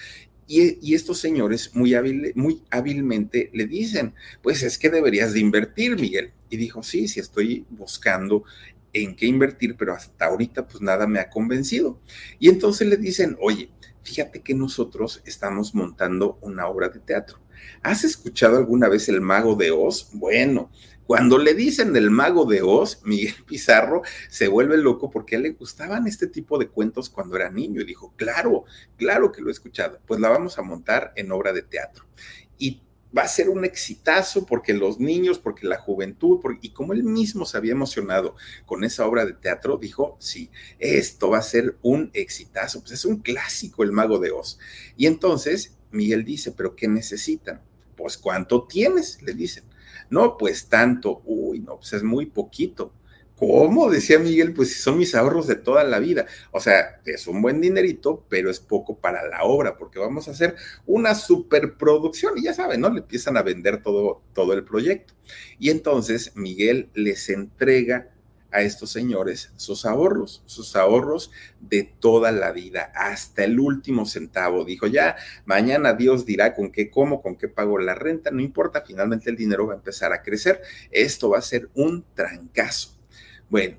Y, estos señores muy, hábil, muy hábilmente le dicen, pues es que deberías de invertir, Miguel. Y dijo, sí, sí estoy buscando en qué invertir, pero hasta ahorita pues nada me ha convencido. Y entonces le dicen, oye, fíjate que nosotros estamos montando una obra de teatro ¿Has escuchado alguna vez el mago de Oz? Bueno, cuando le dicen el mago de Oz, Miguel Pizarro se vuelve loco porque le gustaban este tipo de cuentos cuando era niño y dijo, claro, claro que lo he escuchado, pues la vamos a montar en obra de teatro. Y va a ser un exitazo porque los niños, porque la juventud, y como él mismo se había emocionado con esa obra de teatro, dijo, sí, esto va a ser un exitazo, pues es un clásico el mago de Oz. Y entonces Miguel dice, pero ¿qué necesitan? Pues ¿cuánto tienes? Le dicen. No, pues tanto. Uy, no, pues es muy poquito. ¿Cómo? Decía Miguel, pues si son mis ahorros de toda la vida. O sea, es un buen dinerito, pero es poco para la obra, porque vamos a hacer una superproducción y ya saben, ¿no? Le empiezan a vender todo, todo el proyecto. Y entonces Miguel les entrega a estos señores sus ahorros, sus ahorros de toda la vida, hasta el último centavo. Dijo, ya, mañana Dios dirá con qué como, con qué pago la renta, no importa, finalmente el dinero va a empezar a crecer. Esto va a ser un trancazo. Bueno,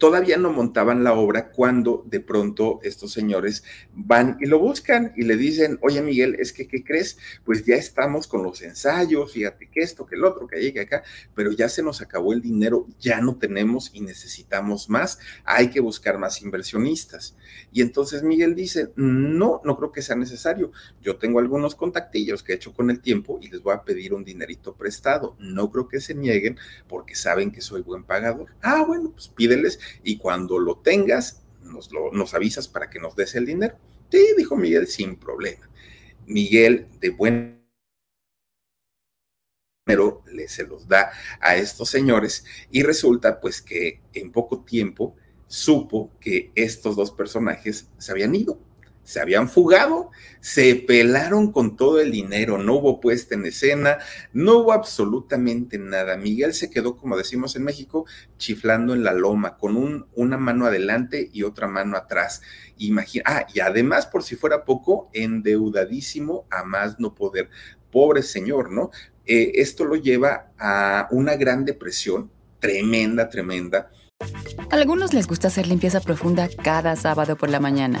todavía no montaban la obra cuando de pronto estos señores van y lo buscan y le dicen, oye Miguel, es que, ¿qué crees? Pues ya estamos con los ensayos, fíjate que esto, que el otro, que llegue acá, pero ya se nos acabó el dinero, ya no tenemos y necesitamos más, hay que buscar más inversionistas. Y entonces Miguel dice, no, no creo que sea necesario, yo tengo algunos contactillos que he hecho con el tiempo y les voy a pedir un dinerito prestado, no creo que se nieguen porque saben que soy buen pagador. Ah, bueno, pues pídeles y cuando lo tengas, nos, nos avisas para que nos des el dinero. Sí, dijo Miguel, sin problema. Miguel, de buen dinero, le se los da a estos señores y resulta pues que en poco tiempo supo que estos dos personajes se habían ido se habían fugado, se pelaron con todo el dinero, no hubo puesta en escena, no hubo absolutamente nada. Miguel se quedó, como decimos en México, chiflando en la loma, con un, una mano adelante y otra mano atrás. Imagina, ah, y además, por si fuera poco, endeudadísimo a más no poder. Pobre señor, ¿no? Eh, esto lo lleva a una gran depresión, tremenda, tremenda. A algunos les gusta hacer limpieza profunda cada sábado por la mañana.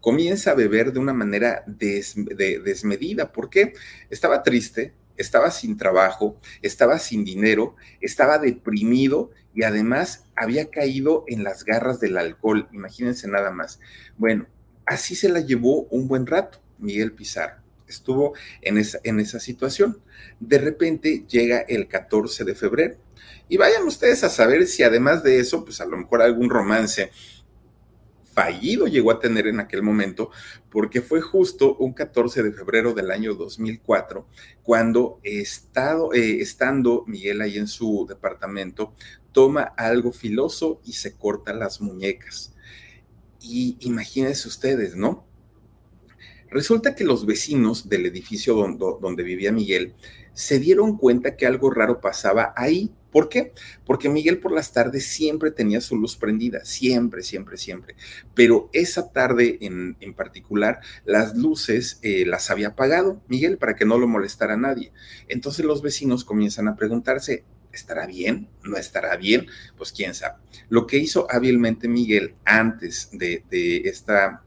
comienza a beber de una manera desmedida. ¿Por qué? Estaba triste, estaba sin trabajo, estaba sin dinero, estaba deprimido y además había caído en las garras del alcohol. Imagínense nada más. Bueno, así se la llevó un buen rato Miguel Pizarro. Estuvo en esa, en esa situación. De repente llega el 14 de febrero. Y vayan ustedes a saber si además de eso, pues a lo mejor algún romance fallido llegó a tener en aquel momento, porque fue justo un 14 de febrero del año 2004 cuando estado, eh, estando Miguel ahí en su departamento, toma algo filoso y se corta las muñecas. Y imagínense ustedes, ¿no? Resulta que los vecinos del edificio donde, donde, vivía Miguel se dieron cuenta que algo raro pasaba ahí. ¿Por qué? Porque Miguel por las tardes siempre tenía su luz prendida, siempre, siempre, siempre. Pero esa tarde en, en particular, las luces eh, las había apagado Miguel para que no lo molestara a nadie. Entonces los vecinos comienzan a preguntarse, ¿estará bien? ¿No estará bien? Pues quién sabe. Lo que hizo hábilmente Miguel antes de, de esta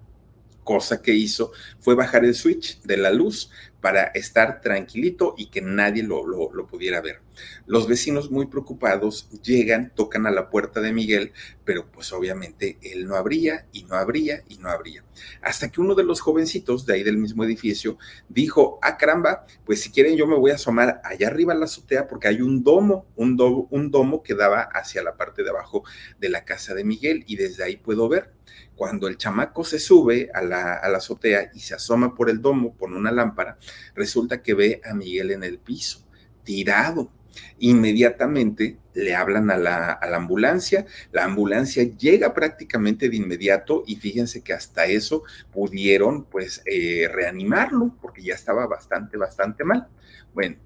cosa que hizo fue bajar el switch de la luz para estar tranquilito y que nadie lo, lo, pudiera ver. Los vecinos muy preocupados llegan, tocan a la puerta de Miguel, pero pues obviamente él no abría y no abría y no abría. Hasta que uno de los jovencitos de ahí del mismo edificio dijo, ah caramba, pues si quieren yo me voy a asomar allá arriba a la azotea porque hay un domo, un domo, un domo que daba hacia la parte de abajo de la casa de Miguel y desde ahí puedo ver. Cuando el chamaco se sube a la, a la azotea y se asoma por el domo, con una lámpara, resulta que ve a Miguel en el piso, tirado. Inmediatamente le hablan a la, a la, ambulancia, la ambulancia llega prácticamente de inmediato y fíjense que hasta eso pudieron pues eh, reanimarlo porque ya estaba bastante, bastante mal. Bueno,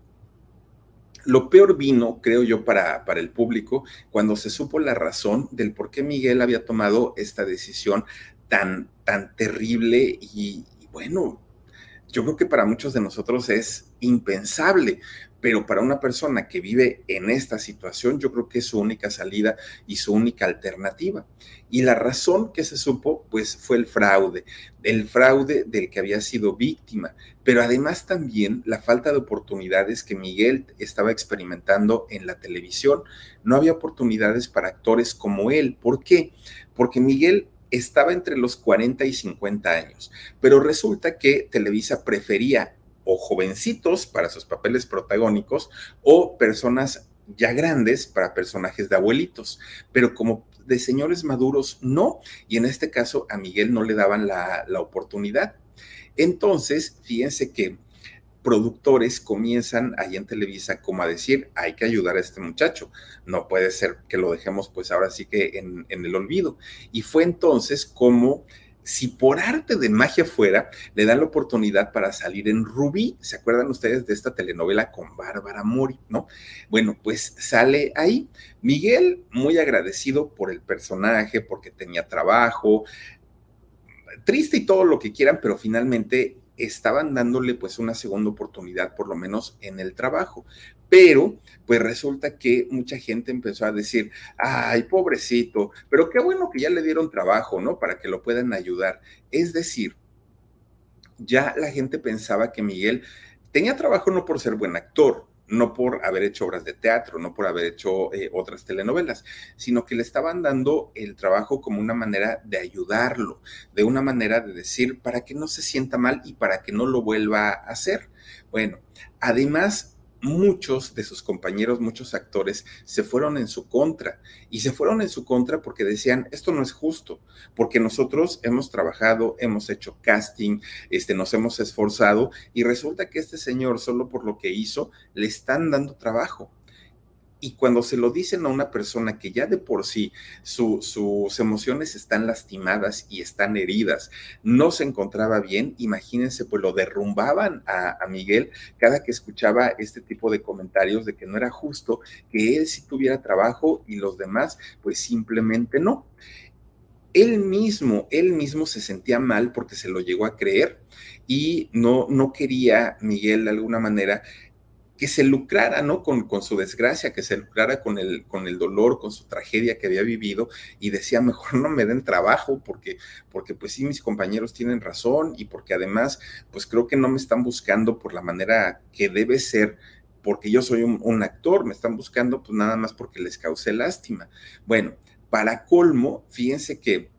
lo peor vino, creo yo, para, para el público cuando se supo la razón del por qué Miguel había tomado esta decisión tan, tan terrible y, y bueno, yo creo que para muchos de nosotros es impensable, pero para una persona que vive en esta situación, yo creo que es su única salida y su única alternativa. Y la razón que se supo, pues fue el fraude, el fraude del que había sido víctima, pero además también la falta de oportunidades que Miguel estaba experimentando en la televisión. No había oportunidades para actores como él. ¿Por qué? Porque Miguel estaba entre los 40 y 50 años, pero resulta que Televisa prefería o jovencitos para sus papeles protagónicos o personas ya grandes para personajes de abuelitos, pero como de señores maduros no, y en este caso a Miguel no le daban la, la oportunidad. Entonces, fíjense que productores comienzan ahí en Televisa como a decir, hay que ayudar a este muchacho, no puede ser que lo dejemos pues ahora sí que en, en el olvido. Y fue entonces como si por arte de magia fuera, le dan la oportunidad para salir en Rubí. ¿Se acuerdan ustedes de esta telenovela con Bárbara Mori, no? Bueno, pues sale ahí. Miguel, muy agradecido por el personaje, porque tenía trabajo, triste y todo lo que quieran, pero finalmente estaban dándole pues una segunda oportunidad, por lo menos en el trabajo. Pero, pues resulta que mucha gente empezó a decir, ay, pobrecito, pero qué bueno que ya le dieron trabajo, ¿no? Para que lo puedan ayudar. Es decir, ya la gente pensaba que Miguel tenía trabajo no por ser buen actor, no por haber hecho obras de teatro, no por haber hecho eh, otras telenovelas, sino que le estaban dando el trabajo como una manera de ayudarlo, de una manera de decir para que no se sienta mal y para que no lo vuelva a hacer. Bueno, además muchos de sus compañeros, muchos actores, se fueron en su contra. Y se fueron en su contra porque decían, esto no es justo, porque nosotros hemos trabajado, hemos hecho casting, este, nos hemos esforzado y resulta que este señor, solo por lo que hizo, le están dando trabajo. Y cuando se lo dicen a una persona que ya de por sí sus emociones están lastimadas y están heridas, no se encontraba bien, imagínense, pues lo derrumbaban a, Miguel cada que escuchaba este tipo de comentarios de que no era justo que él sí tuviera trabajo y los demás pues simplemente no. Él mismo, él mismo se sentía mal porque se lo llegó a creer y no, no quería Miguel de alguna manera que se lucrara, ¿no? Con, con, su desgracia, que se lucrara con el, con el dolor, con su tragedia que había vivido y decía, mejor no me den trabajo porque, porque pues sí, mis compañeros tienen razón y porque además, pues creo que no me están buscando por la manera que debe ser porque yo soy un, un actor, me están buscando pues nada más porque les causé lástima. Bueno, para colmo, fíjense que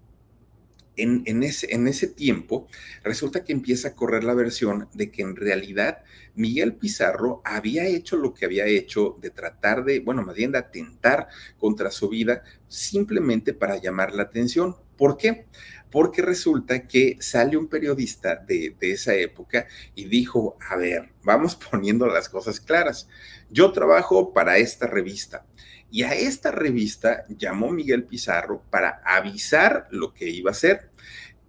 en, ese, tiempo, resulta que empieza a correr la versión de que en realidad Miguel Pizarro había hecho lo que había hecho de tratar de, bueno, más bien de atentar contra su vida simplemente para llamar la atención. ¿Por qué? Porque resulta que sale un periodista de, de esa época y dijo, a ver, vamos poniendo las cosas claras. Yo trabajo para esta revista y a esta revista llamó Miguel Pizarro para avisar lo que iba a hacer.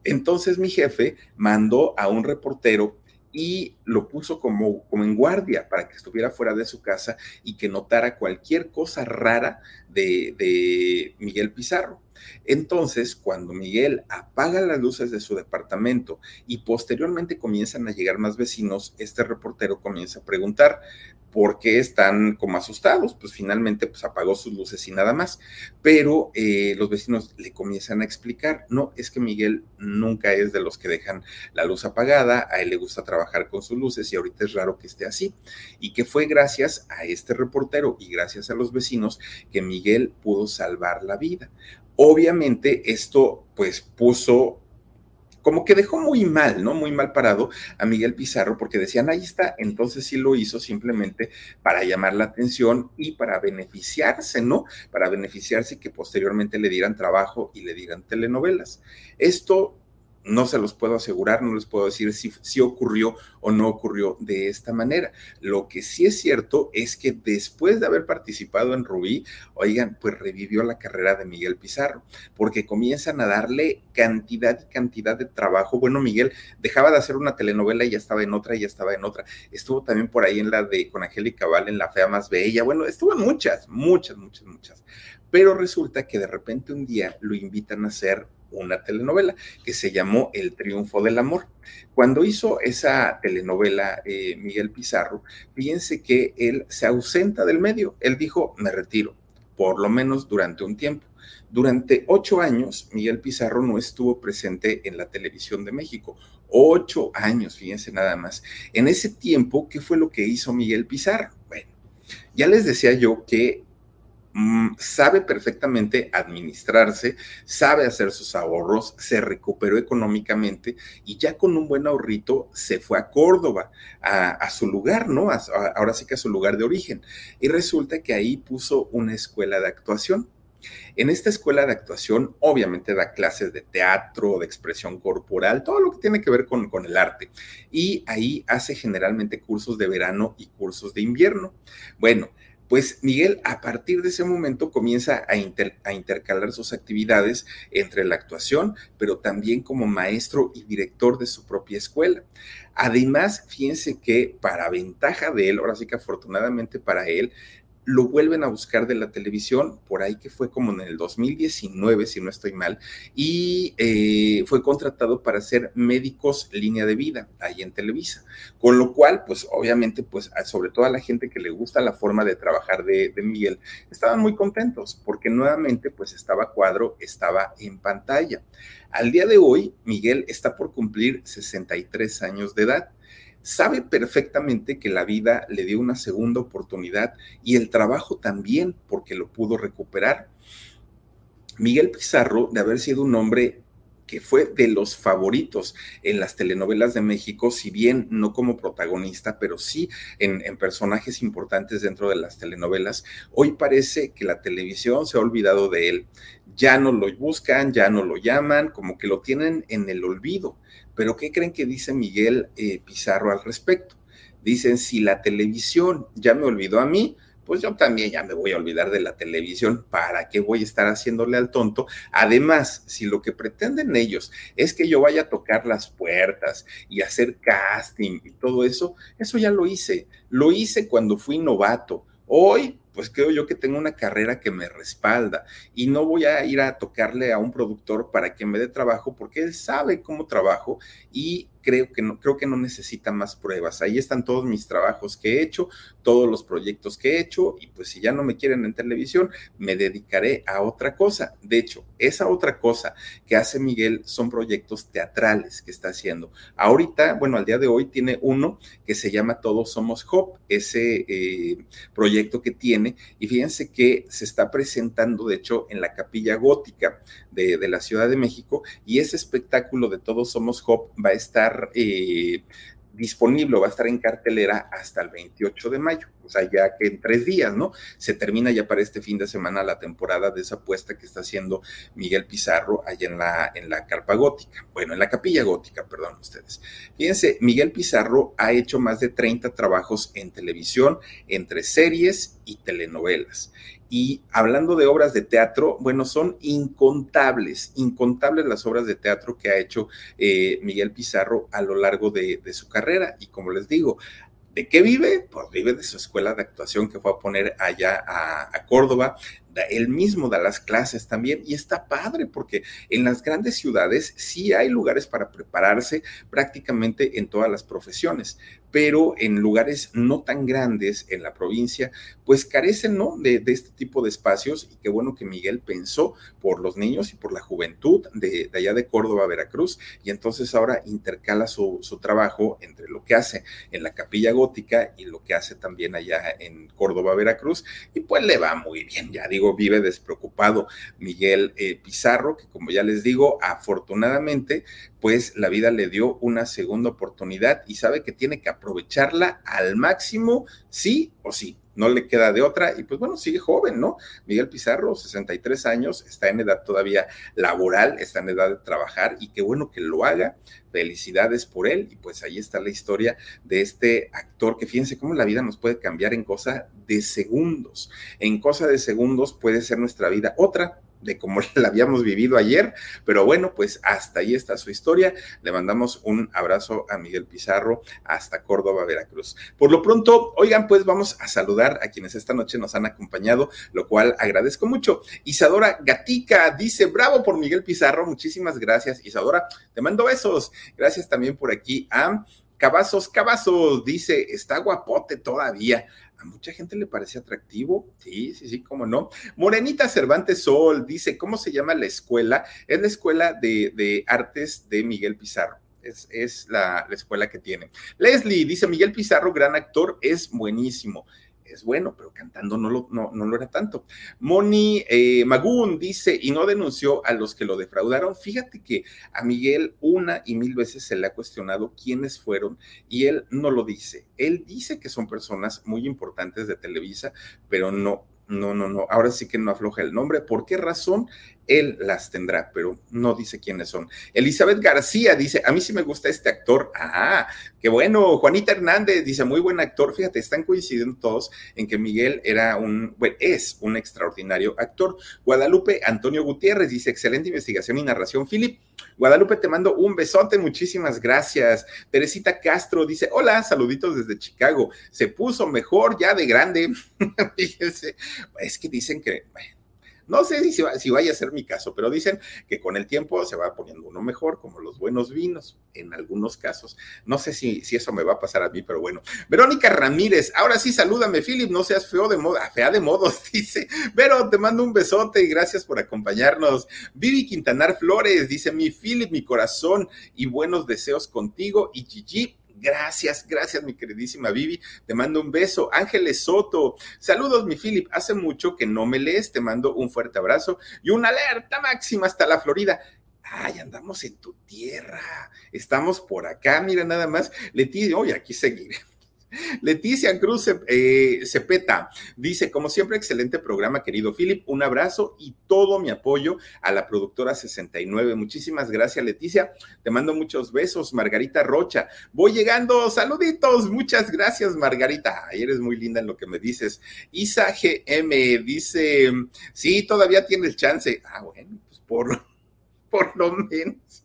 Entonces mi jefe mandó a un reportero y lo puso como, como en guardia para que estuviera fuera de su casa y que notara cualquier cosa rara de, de Miguel Pizarro. Entonces, cuando Miguel apaga las luces de su departamento y posteriormente comienzan a llegar más vecinos, este reportero comienza a preguntar, ¿por qué están como asustados? Pues finalmente pues apagó sus luces y nada más. Pero eh, los vecinos le comienzan a explicar, no, es que Miguel nunca es de los que dejan la luz apagada, a él le gusta trabajar con sus luces y ahorita es raro que esté así. Y que fue gracias a este reportero y gracias a los vecinos que Miguel pudo salvar la vida. Obviamente esto pues puso como que dejó muy mal, ¿no? Muy mal parado a Miguel Pizarro porque decían, ahí está, entonces sí lo hizo simplemente para llamar la atención y para beneficiarse, ¿no? Para beneficiarse que posteriormente le dieran trabajo y le dieran telenovelas. Esto no se los puedo asegurar, no les puedo decir si, si, ocurrió o no ocurrió de esta manera. Lo que sí es cierto es que después de haber participado en Rubí, oigan, pues revivió la carrera de Miguel Pizarro, porque comienzan a darle cantidad y cantidad de trabajo. Bueno, Miguel dejaba de hacer una telenovela y ya estaba en otra y ya estaba en otra. Estuvo también por ahí en la de con Angélica Val en La Fea Más Bella. Bueno, estuvo en muchas, muchas, muchas, muchas. Pero resulta que de repente un día lo invitan a hacer una telenovela que se llamó El Triunfo del Amor. Cuando hizo esa telenovela eh, Miguel Pizarro, fíjense que él se ausenta del medio. Él dijo, me retiro, por lo menos durante un tiempo. Durante ocho años, Miguel Pizarro no estuvo presente en la televisión de México. Ocho años, fíjense nada más. En ese tiempo, ¿qué fue lo que hizo Miguel Pizarro? Bueno, ya les decía yo que sabe perfectamente administrarse, sabe hacer sus ahorros, se recuperó económicamente y ya con un buen ahorrito se fue a Córdoba, a, su lugar, ¿no? ahora sí que a su lugar de origen. Y resulta que ahí puso una escuela de actuación. En esta escuela de actuación, obviamente da clases de teatro, de expresión corporal, todo lo que tiene que ver con, con, el arte. Y ahí hace generalmente cursos de verano y cursos de invierno. Bueno, pues Miguel a partir de ese momento comienza a, intercalar sus actividades entre la actuación, pero también como maestro y director de su propia escuela. Además, fíjense que para ventaja de él, ahora sí que afortunadamente para él, lo vuelven a buscar de la televisión, por ahí que fue como en el 2019, si no estoy mal, y eh, fue contratado para ser médicos línea de vida ahí en Televisa. Con lo cual, pues obviamente, pues sobre todo a la gente que le gusta la forma de trabajar de, de Miguel, estaban muy contentos porque nuevamente, pues estaba cuadro, estaba en pantalla. Al día de hoy, Miguel está por cumplir 63 años de edad sabe perfectamente que la vida le dio una segunda oportunidad y el trabajo también, porque lo pudo recuperar. Miguel Pizarro, de haber sido un hombre que fue de los favoritos en las telenovelas de México, si bien no como protagonista, pero sí en, en, personajes importantes dentro de las telenovelas, hoy parece que la televisión se ha olvidado de él. Ya no lo buscan, ya no lo llaman, como que lo tienen en el olvido. Pero ¿qué creen que dice Miguel eh, Pizarro al respecto? Dicen, si la televisión ya me olvidó a mí, pues yo también ya me voy a olvidar de la televisión. ¿Para qué voy a estar haciéndole al tonto? Además, si lo que pretenden ellos es que yo vaya a tocar las puertas y hacer casting y todo eso, eso ya lo hice. Lo hice cuando fui novato. Hoy pues creo yo que tengo una carrera que me respalda y no voy a ir a tocarle a un productor para que me dé trabajo porque él sabe cómo trabajo y creo que no, creo que no necesita más pruebas. Ahí están todos mis trabajos que he hecho, todos los proyectos que he hecho, y pues si ya no me quieren en televisión, me dedicaré a otra cosa. De hecho, esa otra cosa que hace Miguel son proyectos teatrales que está haciendo. Ahorita, bueno, al día de hoy tiene uno que se llama Todos Somos Hop, ese eh, proyecto que tiene, y fíjense que se está presentando, de hecho, en la capilla gótica de, de la Ciudad de México, y ese espectáculo de Todos Somos Hop va a estar eh, disponible, va a estar en cartelera hasta el 28 de mayo, o sea, ya que en tres días, ¿no? Se termina ya para este fin de semana la temporada de esa apuesta que está haciendo Miguel Pizarro allá en la, en la carpa gótica, bueno, en la capilla gótica, perdón ustedes. Fíjense, Miguel Pizarro ha hecho más de 30 trabajos en televisión, entre series y telenovelas. Y hablando de obras de teatro, bueno, son incontables, incontables las obras de teatro que ha hecho eh, Miguel Pizarro a lo largo de, su carrera. Y como les digo, ¿De qué vive? Pues vive de su escuela de actuación que fue a poner allá a, Córdoba, él mismo da las clases también y está padre porque en las grandes ciudades sí hay lugares para prepararse prácticamente en todas las profesiones, pero en lugares no tan grandes en la provincia, pues carecen ¿no? de, este tipo de espacios y qué bueno que Miguel pensó por los niños y por la juventud de, allá de Córdoba, Veracruz, y entonces ahora intercala su, trabajo entre lo que hace en la capilla gótica y lo que hace también allá en Córdoba, Veracruz, y pues le va muy bien, ya digo, vive despreocupado Miguel eh, Pizarro, que como ya les digo, afortunadamente, pues la vida le dio una segunda oportunidad y sabe que tiene que aprovecharla al máximo, sí o sí no le queda de otra y pues bueno, sigue joven, ¿no? Miguel Pizarro, 63 años, está en edad todavía laboral, está en edad de trabajar y qué bueno que lo haga. Felicidades por él y pues ahí está la historia de este actor que fíjense cómo la vida nos puede cambiar en cosa de segundos. En cosa de segundos puede ser nuestra vida otra, de como la habíamos vivido ayer, pero bueno, pues hasta ahí está su historia. Le mandamos un abrazo a Miguel Pizarro hasta Córdoba, Veracruz. Por lo pronto, oigan, pues vamos a saludar a quienes esta noche nos han acompañado, lo cual agradezco mucho. Isadora Gatica dice, bravo por Miguel Pizarro, muchísimas gracias, Isadora, te mando besos. Gracias también por aquí a... Cavazos, Cavazos, dice, está guapote todavía a mucha gente le parece atractivo. Sí, sí, sí, cómo no. Morenita Cervantes Sol dice, ¿cómo se llama la escuela? Es la escuela de, artes de Miguel Pizarro. Es, es la, la, escuela que tiene. Leslie dice, Miguel Pizarro, gran actor, es buenísimo es bueno, pero cantando no lo, no, no lo era tanto. Moni eh, Magún dice, y no denunció a los que lo defraudaron. Fíjate que a Miguel una y mil veces se le ha cuestionado quiénes fueron y él no lo dice. Él dice que son personas muy importantes de Televisa, pero no, no, no, no. Ahora sí que no afloja el nombre. ¿Por qué razón? Él las tendrá, pero no dice quiénes son. Elizabeth García dice, a mí sí me gusta este actor. Ah, qué bueno. Juanita Hernández dice, muy buen actor. Fíjate, están coincidiendo todos en que Miguel era un, bueno, es un extraordinario actor. Guadalupe Antonio Gutiérrez dice, excelente investigación y narración, Philip. Guadalupe, te mando un besote, muchísimas gracias. Teresita Castro dice, hola, saluditos desde Chicago. Se puso mejor ya de grande. Fíjense, es que dicen que, no sé si, si vaya a ser mi caso, pero dicen que con el tiempo se va poniendo uno mejor, como los buenos vinos, en algunos casos. No sé si, si eso me va a pasar a mí, pero bueno. Verónica Ramírez, ahora sí, salúdame, Philip, no seas feo de moda, fea de modos, dice. Vero, te mando un besote y gracias por acompañarnos. Vivi Quintanar Flores, dice mi Philip, mi corazón y buenos deseos contigo. Y Gigi, Gracias, gracias, mi queridísima Vivi. Te mando un beso. Ángeles Soto. Saludos, mi Philip. Hace mucho que no me lees. Te mando un fuerte abrazo y una alerta máxima hasta la Florida. Ay, andamos en tu tierra. Estamos por acá. Mira nada más. Leti, oye, aquí seguiré. Leticia Cruz eh, Cepeta dice, como siempre, excelente programa, querido Philip. Un abrazo y todo mi apoyo a la productora 69. Muchísimas gracias, Leticia. Te mando muchos besos, Margarita Rocha. Voy llegando, saluditos. Muchas gracias, Margarita. eres muy linda en lo que me dices. Isa GM dice, sí, todavía tienes chance. Ah, bueno, pues por, por lo menos.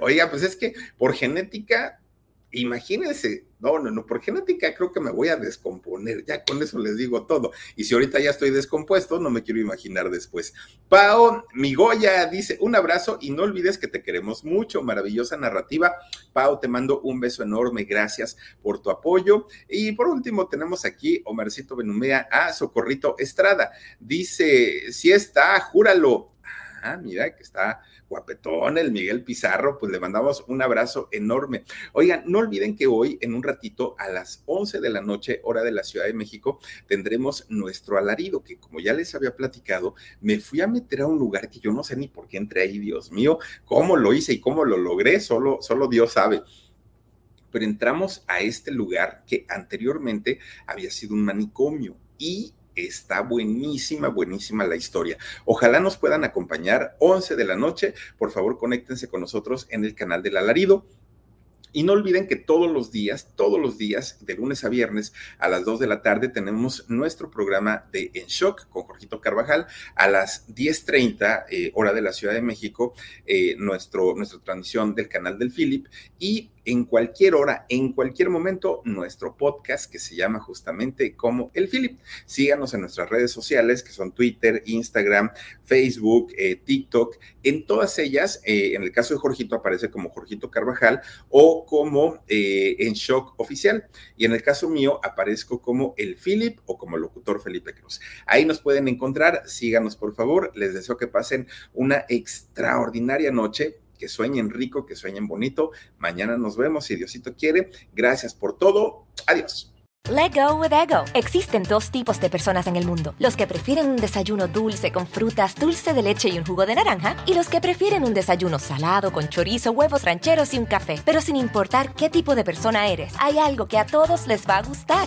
Oiga, pues es que por genética imagínense, no, no, no, por genética creo que me voy a descomponer, ya con eso les digo todo. Y si ahorita ya estoy descompuesto, no me quiero imaginar después. Pao Migoya dice, un abrazo y no olvides que te queremos mucho, maravillosa narrativa. Pao, te mando un beso enorme, gracias por tu apoyo. Y por último tenemos aquí Omarcito Benumea a Socorrito Estrada. Dice, si está, júralo. Ah, mira que está guapetón, el Miguel Pizarro, pues le mandamos un abrazo enorme. Oigan, no olviden que hoy, en un ratito, a las 11 de la noche, hora de la Ciudad de México, tendremos nuestro alarido, que como ya les había platicado, me fui a meter a un lugar que yo no sé ni por qué entré ahí, Dios mío, cómo lo hice y cómo lo logré, solo, solo Dios sabe pero entramos a este lugar que anteriormente había sido un manicomio y Está buenísima, buenísima la historia. Ojalá nos puedan acompañar 11 de la noche. Por favor, conéctense con nosotros en el canal del alarido Y no olviden que todos los días, todos los días, de lunes a viernes a las 2 de la tarde, tenemos nuestro programa de En Shock con Jorgito Carvajal. A las 10.30, eh, hora de la Ciudad de México, eh, nuestro, nuestra transmisión del canal del Philip. Y en cualquier hora, en cualquier momento, nuestro podcast que se llama justamente como El Philip. Síganos en nuestras redes sociales, que son Twitter, Instagram, Facebook, eh, TikTok. En todas ellas, eh, en el caso de Jorgito, aparece como Jorgito Carvajal o como eh, en Shock Oficial. Y en el caso mío, aparezco como El Philip o como locutor Felipe Cruz. Ahí nos pueden encontrar. Síganos, por favor. Les deseo que pasen una extraordinaria noche que sueñen rico, que sueñen bonito. Mañana nos vemos si Diosito quiere. Gracias por todo. Adiós. Let go with ego. Existen dos tipos de personas en el mundo: los que prefieren un desayuno dulce con frutas, dulce de leche y un jugo de naranja, y los que prefieren un desayuno salado con chorizo, huevos rancheros y un café. Pero sin importar qué tipo de persona eres, hay algo que a todos les va a gustar.